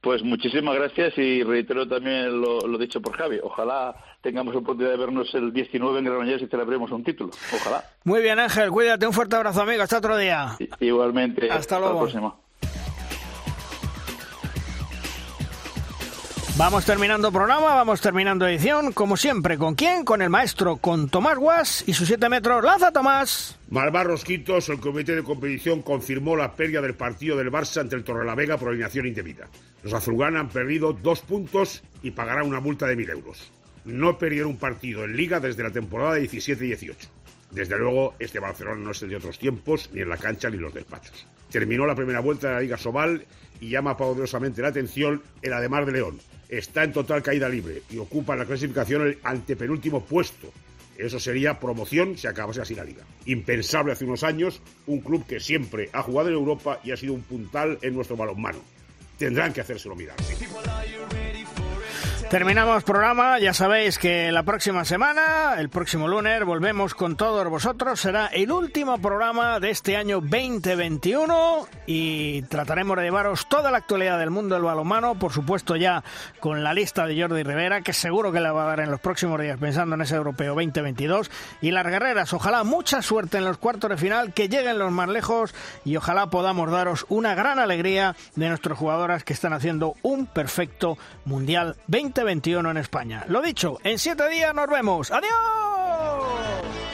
S8: Pues muchísimas gracias y reitero también lo, dicho por Javi. Ojalá tengamos la oportunidad de vernos el 19 en Granollers y celebremos un título. Ojalá.
S2: Muy bien, Ángel. Cuídate. Un fuerte abrazo, amigo. Hasta otro día.
S8: igualmente.
S2: Hasta luego. Vamos terminando programa, vamos terminando edición, como siempre. ¿Con quién? Con el maestro, con Tomás Guas y sus 7 metros. ¡Lanza, Tomás!
S11: Malvar Rosquitos, el comité de competición confirmó la pérdida del partido del Barça ante el Torrelavega por alineación indebida. Los azulganas han perdido dos puntos y pagarán una multa de mil euros. No perdieron un partido en Liga desde la temporada 17-18. Desde luego, este Barcelona no es el de otros tiempos, ni en la cancha ni en los despachos. Terminó la primera vuelta de la Liga Sobal y llama poderosamente la atención el Ademar de León. Está en total caída libre y ocupa en la clasificación el antepenúltimo puesto. Eso sería promoción si acabase así la liga. Impensable hace unos años, un club que siempre ha jugado en Europa y ha sido un puntal en nuestro balonmano tendrán que hacérselo mirar.
S2: Terminamos programa, ya sabéis que la próxima semana, el próximo lunes, volvemos con todos vosotros. Será el último programa de este año 2021 y trataremos de llevaros toda la actualidad del mundo del balonmano, por supuesto ya con la lista de Jordi Rivera, que seguro que la va a dar en los próximos días pensando en ese europeo 2022. Y las guerreras, ojalá mucha suerte en los cuartos de final, que lleguen los más lejos y ojalá podamos daros una gran alegría de nuestras jugadoras que están haciendo un perfecto Mundial 2021 en España. Lo dicho, en siete días nos vemos. ¡Adiós!